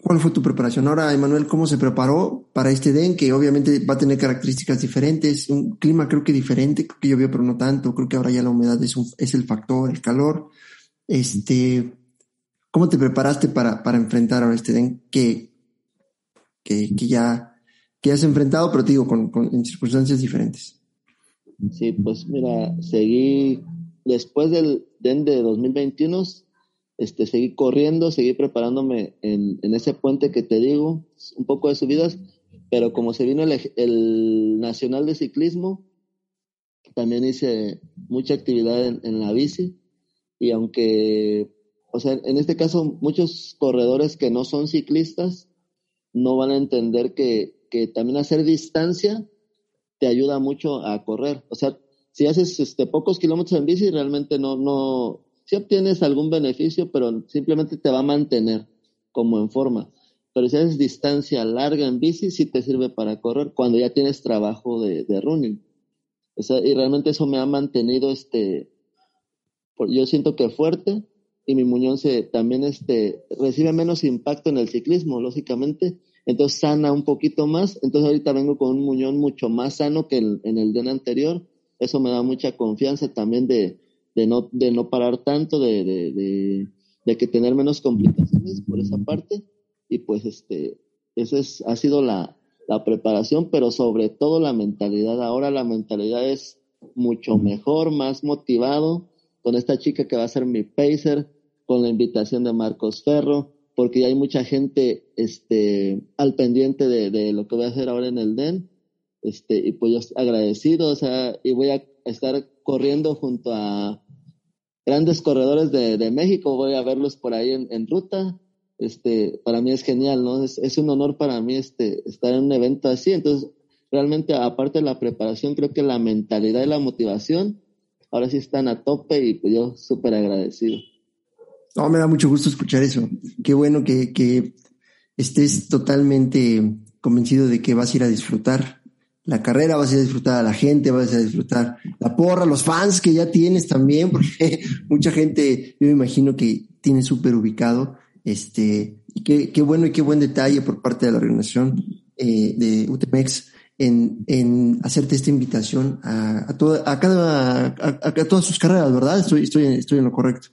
¿Cuál fue tu preparación? Ahora, Emanuel, ¿cómo se preparó para este DEN? Que obviamente va a tener características diferentes, un clima creo que diferente, creo que llovió, pero no tanto, creo que ahora ya la humedad es, es el factor, el calor. Este, ¿Cómo te preparaste para, para enfrentar a este DEN que, que, que, ya, que has enfrentado, pero te digo, con, con, en circunstancias diferentes? Sí, pues mira, seguí después del DEN de 2021, este, seguí corriendo, seguí preparándome en, en ese puente que te digo, un poco de subidas, pero como se vino el, el Nacional de Ciclismo, también hice mucha actividad en, en, la bici y aunque, o sea, en este caso muchos corredores que no son ciclistas no van a entender que, que también hacer distancia te ayuda mucho a correr. O sea, si haces este, pocos kilómetros en bici, realmente no, no, si obtienes algún beneficio, pero simplemente te va a mantener como en forma. Pero si haces distancia larga en bici, sí te sirve para correr cuando ya tienes trabajo de, running. Y realmente eso me ha mantenido, este, yo siento que fuerte y mi muñón se también este, recibe menos impacto en el ciclismo, lógicamente, entonces sana un poquito más, entonces ahorita vengo con un muñón mucho más sano que en el día anterior, eso me da mucha confianza también de, de, no, de no parar tanto, de, de, de, que tener menos complicaciones por esa parte, y pues este, esa es, ha sido la, la preparación, pero sobre todo la mentalidad, ahora la mentalidad es mucho mejor, más motivado, con esta chica que va a ser mi pacer, con la invitación de Marcos Ferro, porque ya hay mucha gente este, al pendiente de, de, lo que voy a hacer ahora en el DEN. Este, y pues yo agradecido, o sea, y voy a estar corriendo junto a grandes corredores de, de México, voy a verlos por ahí en, ruta. Este, para mí es genial, ¿no? Es, es un honor para mí este, estar en un evento así. Entonces, realmente, aparte de la preparación, creo que la mentalidad y la motivación ahora sí están a tope y pues yo súper agradecido. No, me da mucho gusto escuchar eso. Qué bueno que, que estés totalmente convencido de que vas a ir a disfrutar la carrera, vas a ir a disfrutar a la gente, vas a disfrutar la porra, los fans que ya tienes también, porque mucha gente, yo me imagino que tiene súper ubicado, este, y qué, qué, bueno y qué buen detalle por parte de la organización eh, de UTMEX en, en, hacerte esta invitación a, a, toda, a cada, a, a, todas sus carreras, ¿verdad? Estoy, estoy, estoy en lo correcto.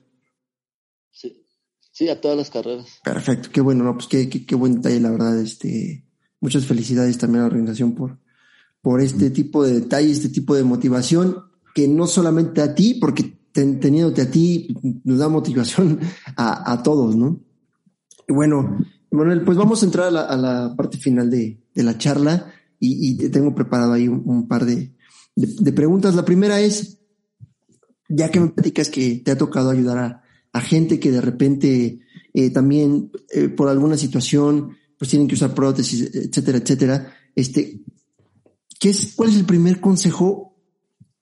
Sí, a todas las carreras. Perfecto, qué bueno, no, pues qué, qué, qué buen detalle, la verdad. Este, muchas felicidades también a la organización por, por este tipo de detalle, este tipo de motivación, que no solamente a ti, porque ten, teniéndote a ti nos da motivación a, a todos, ¿no? Y bueno, Manuel, pues vamos a entrar a la, a la parte final de, de, la charla y, y te tengo preparado ahí un, un par de, de, de, preguntas. La primera es, ya que me platicas que te ha tocado ayudar a, a gente que de repente eh, también eh, por alguna situación pues tienen que usar prótesis, etcétera, etcétera. Este, ¿qué es, ¿Cuál es el primer consejo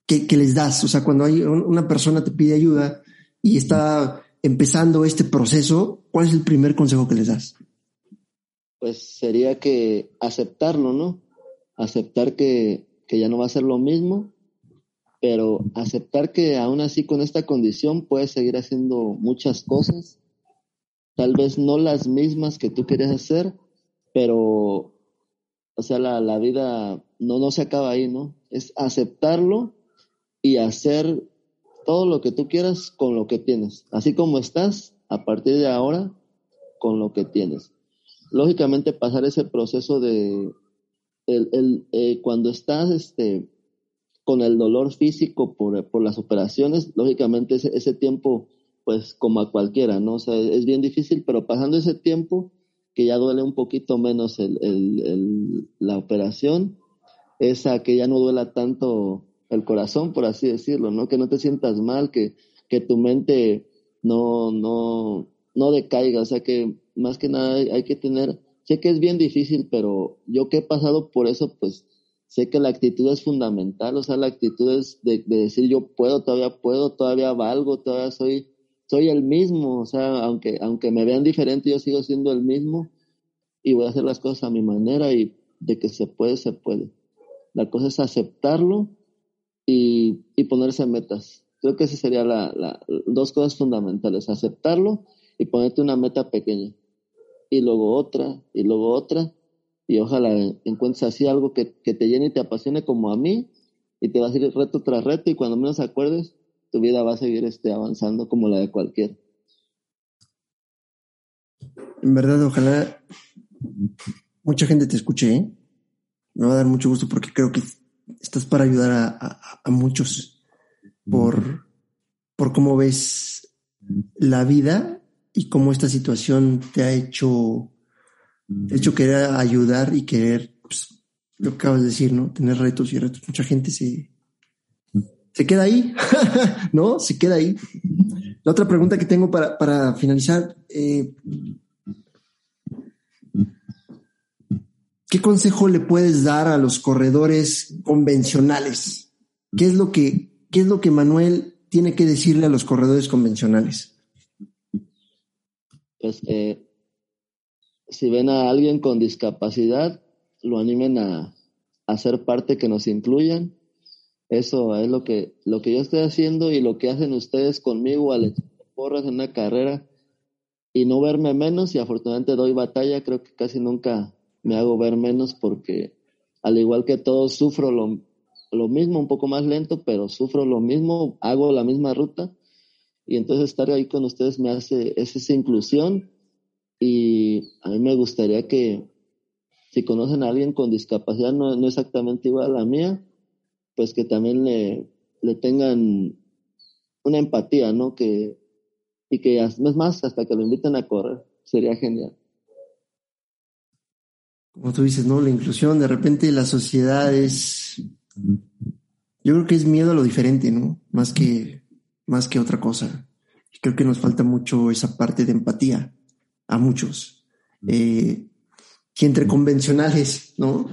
que, les das? O sea, cuando hay una persona te pide ayuda y está empezando este proceso, ¿cuál es el primer consejo que les das? Pues sería que aceptarlo, ¿no? Aceptar que, que ya no va a ser lo mismo pero aceptar que aún así con esta condición puedes seguir haciendo muchas cosas, tal vez no las mismas que tú querías hacer, pero, o sea, la, la vida no, no se acaba ahí, ¿no? Es aceptarlo y hacer todo lo que tú quieras con lo que tienes, así como estás a partir de ahora con lo que tienes. Lógicamente pasar ese proceso de el, el, eh, cuando estás este, con el dolor físico por, por las operaciones, lógicamente ese, ese, tiempo, pues como a cualquiera, ¿no? O sea, es bien difícil, pero pasando ese tiempo, que ya duele un poquito menos el, la operación, esa que ya no duela tanto el corazón, por así decirlo, ¿no? Que no te sientas mal, que, que tu mente no, no, no decaiga, o sea que más que nada hay, hay que tener, sé que es bien difícil, pero yo que he pasado por eso, pues sé que la actitud es fundamental, o sea, la actitud es de, de, decir yo puedo, todavía puedo, todavía valgo, todavía soy, soy el mismo, o sea, aunque, aunque me vean diferente, yo sigo siendo el mismo y voy a hacer las cosas a mi manera y de que se puede, se puede. La cosa es aceptarlo y, y ponerse metas. Creo que esas serían la, la, dos cosas fundamentales, aceptarlo y ponerte una meta pequeña. Y luego otra, y luego otra, y ojalá encuentres así algo que, que, te llene y te apasione como a mí y te vas a ir reto tras reto y cuando menos acuerdes tu vida va a seguir este, avanzando como la de cualquiera. En verdad, ojalá mucha gente te escuche, ¿eh? Me va a dar mucho gusto porque creo que estás para ayudar a, muchos por, por cómo ves la vida y cómo esta situación te ha hecho, hecho querer ayudar y querer, pues, lo que acabas de decir, ¿no? Tener retos y retos. Mucha gente se, se queda ahí, ¿no? Se queda ahí. La otra pregunta que tengo para, para finalizar, eh, ¿qué consejo le puedes dar a los corredores convencionales? ¿Qué es lo que, qué es lo que Manuel tiene que decirle a los corredores convencionales? Pues eh, si ven a alguien con discapacidad, lo animen a, a ser parte, que nos incluyan eso es lo que, lo que yo estoy haciendo y lo que hacen ustedes conmigo al porras en una carrera y no verme menos y afortunadamente doy batalla, creo que casi nunca me hago ver menos porque al igual que todos sufro lo, lo mismo, un poco más lento, pero sufro lo mismo, hago la misma ruta. Y entonces estar ahí con ustedes me hace es esa inclusión. Y a mí me gustaría que si conocen a alguien con discapacidad no, no exactamente igual a la mía, pues que también le, le tengan una empatía, ¿no? Que, y que es más, hasta que lo inviten a correr, sería genial. Como tú dices, ¿no? La inclusión, de repente la sociedad es, yo creo que es miedo a lo diferente, ¿no? Más que, más que otra cosa. Creo que nos falta mucho esa parte de empatía a muchos. Eh, que entre convencionales, ¿no?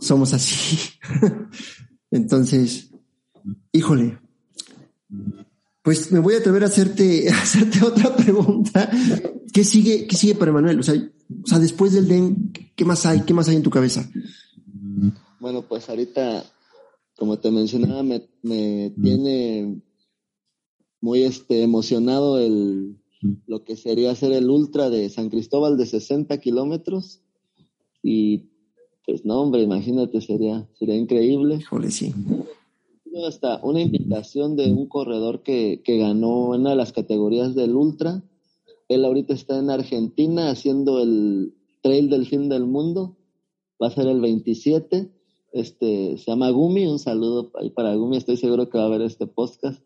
Somos así. Entonces, híjole, pues me voy a atrever a hacerte, hacerte otra pregunta. ¿Qué sigue, qué sigue para Manuel? O sea, o sea, después del DEN, ¿qué más hay? ¿Qué más hay en tu cabeza? Bueno, pues ahorita, como te mencionaba, me, me tiene muy este, emocionado el, lo que sería hacer el ultra de San Cristóbal de 60 kilómetros. Y pues no, hombre, imagínate, sería, sería increíble. Híjole, sí. Hasta una invitación de un corredor que, que ganó una de las categorías del Ultra. Él ahorita está en Argentina haciendo el Trail del Fin del Mundo. Va a ser el 27. Este, se llama Gumi, un saludo ahí para Gumi, estoy seguro que va a ver este podcast.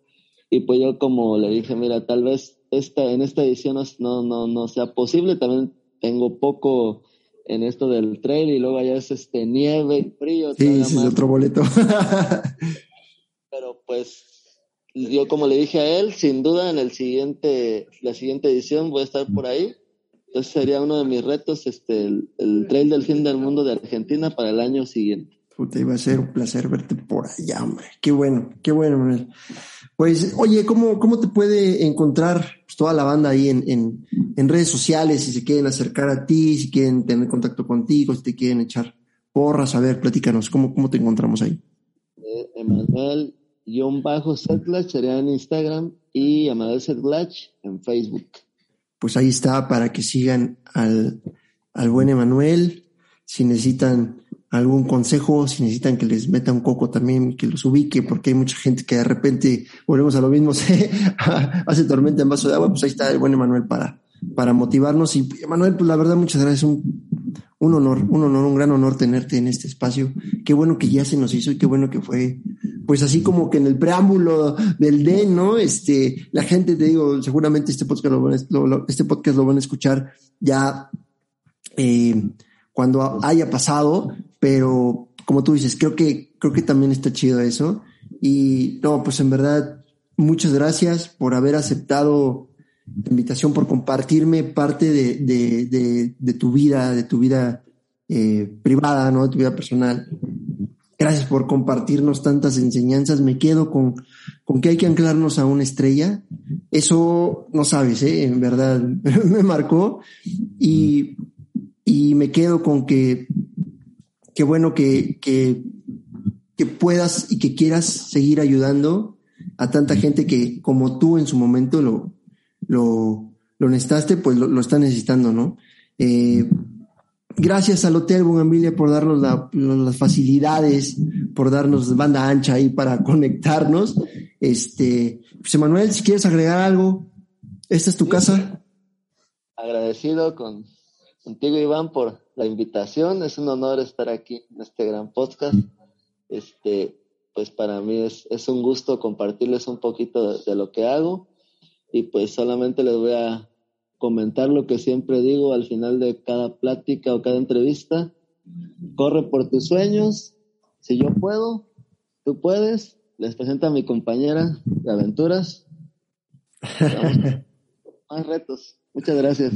Y pues yo como le dije, mira, tal vez esta, en esta edición no, no, no sea posible, también tengo poco en esto del trail y luego allá es este nieve y frío. Sí, sí, es otro boleto. Pero pues yo como le dije a él, sin duda en el siguiente, la siguiente edición voy a estar por ahí. Entonces sería uno de mis retos, este, el, trail del fin del mundo de Argentina para el año siguiente. Puta, iba a ser un placer verte por allá, hombre. Qué bueno, qué bueno, Manuel. Pues, oye, ¿cómo, cómo te puede encontrar pues, toda la banda ahí en, en, en, redes sociales? Si se quieren acercar a ti, si quieren tener contacto contigo, si te quieren echar porras, a ver, platícanos, ¿cómo, cómo te encontramos ahí? Eh, Emanuel-Setglach sería en Instagram y Emanuel Setglach en Facebook. Pues ahí está para que sigan al, al buen Emanuel. Si necesitan algún consejo, si necesitan que les meta un coco también, que los ubique, porque hay mucha gente que de repente, volvemos a lo mismo, se hace tormenta en vaso de agua, pues ahí está el buen Emanuel para, para motivarnos. Y Emanuel, pues la verdad, muchas gracias, un, un honor, un honor, un gran honor tenerte en este espacio. Qué bueno que ya se nos hizo y qué bueno que fue, pues así como que en el preámbulo del DEN, ¿no? Este, la gente, te digo, seguramente este podcast lo van a, lo, este podcast lo van a escuchar ya, eh, cuando haya pasado, pero como tú dices, creo que, creo que también está chido eso. Y no, pues en verdad, muchas gracias por haber aceptado la invitación, por compartirme parte de, de, de, tu vida, de tu vida eh, privada, ¿no? De tu vida personal. Gracias por compartirnos tantas enseñanzas. Me quedo con, con que hay que anclarnos a una estrella. Eso no sabes, ¿eh? En verdad, me marcó. Y, y me quedo con que qué bueno que, que, que puedas y que quieras seguir ayudando a tanta gente que como tú en su momento lo, lo, lo necesitaste, pues lo, lo está necesitando, ¿no? Eh, gracias al Hotel Bugambilia por darnos las facilidades, por darnos banda ancha ahí para conectarnos. Este, José Manuel, si quieres agregar algo, esta es tu casa. Agradecido con, contigo, Iván, por la invitación. Es un honor estar aquí en este gran podcast. este, pues para mí es, es un gusto compartirles un poquito de, lo que hago y pues solamente les voy a comentar lo que siempre digo al final de cada plática o cada entrevista. Corre por tus sueños. Si yo puedo, tú puedes. Les presento a mi compañera de aventuras. más retos. Muchas gracias.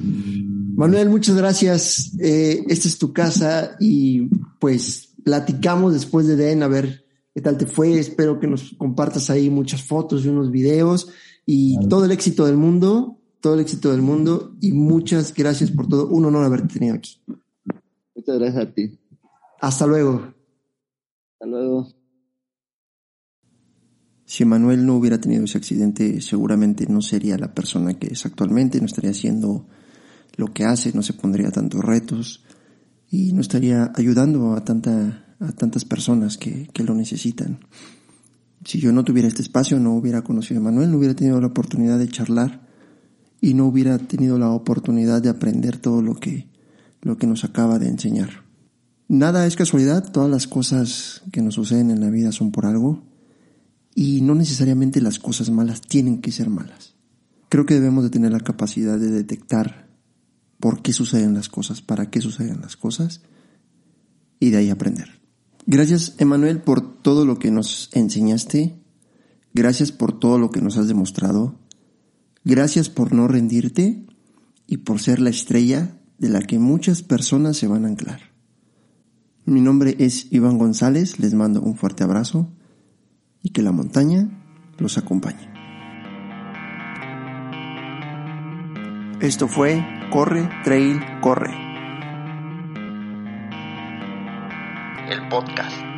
Manuel, muchas gracias. Eh, esta es tu casa y pues platicamos después de DEN a ver qué tal te fue. Espero que nos compartas ahí muchas fotos y unos videos y todo el éxito del mundo, todo el éxito del mundo y muchas gracias por todo. Un honor haberte tenido aquí. Muchas gracias a ti. Hasta luego. Hasta luego. Si Manuel no hubiera tenido ese accidente, seguramente no sería la persona que es actualmente, no estaría haciendo lo que hace, no se pondría tantos retos y no estaría ayudando a, tanta, a tantas personas que, que lo necesitan. Si yo no tuviera este espacio, no hubiera conocido a Manuel, no hubiera tenido la oportunidad de charlar y no hubiera tenido la oportunidad de aprender todo lo que, lo que nos acaba de enseñar. Nada es casualidad, todas las cosas que nos suceden en la vida son por algo y no necesariamente las cosas malas tienen que ser malas. Creo que debemos de tener la capacidad de detectar por qué suceden las cosas, para qué suceden las cosas y de ahí aprender. Gracias, Emanuel, por todo lo que nos enseñaste. Gracias por todo lo que nos has demostrado. Gracias por no rendirte y por ser la estrella de la que muchas personas se van a anclar. Mi nombre es Iván González, les mando un fuerte abrazo y que la montaña los acompañe. Esto fue Corre, Trail, Corre. El podcast.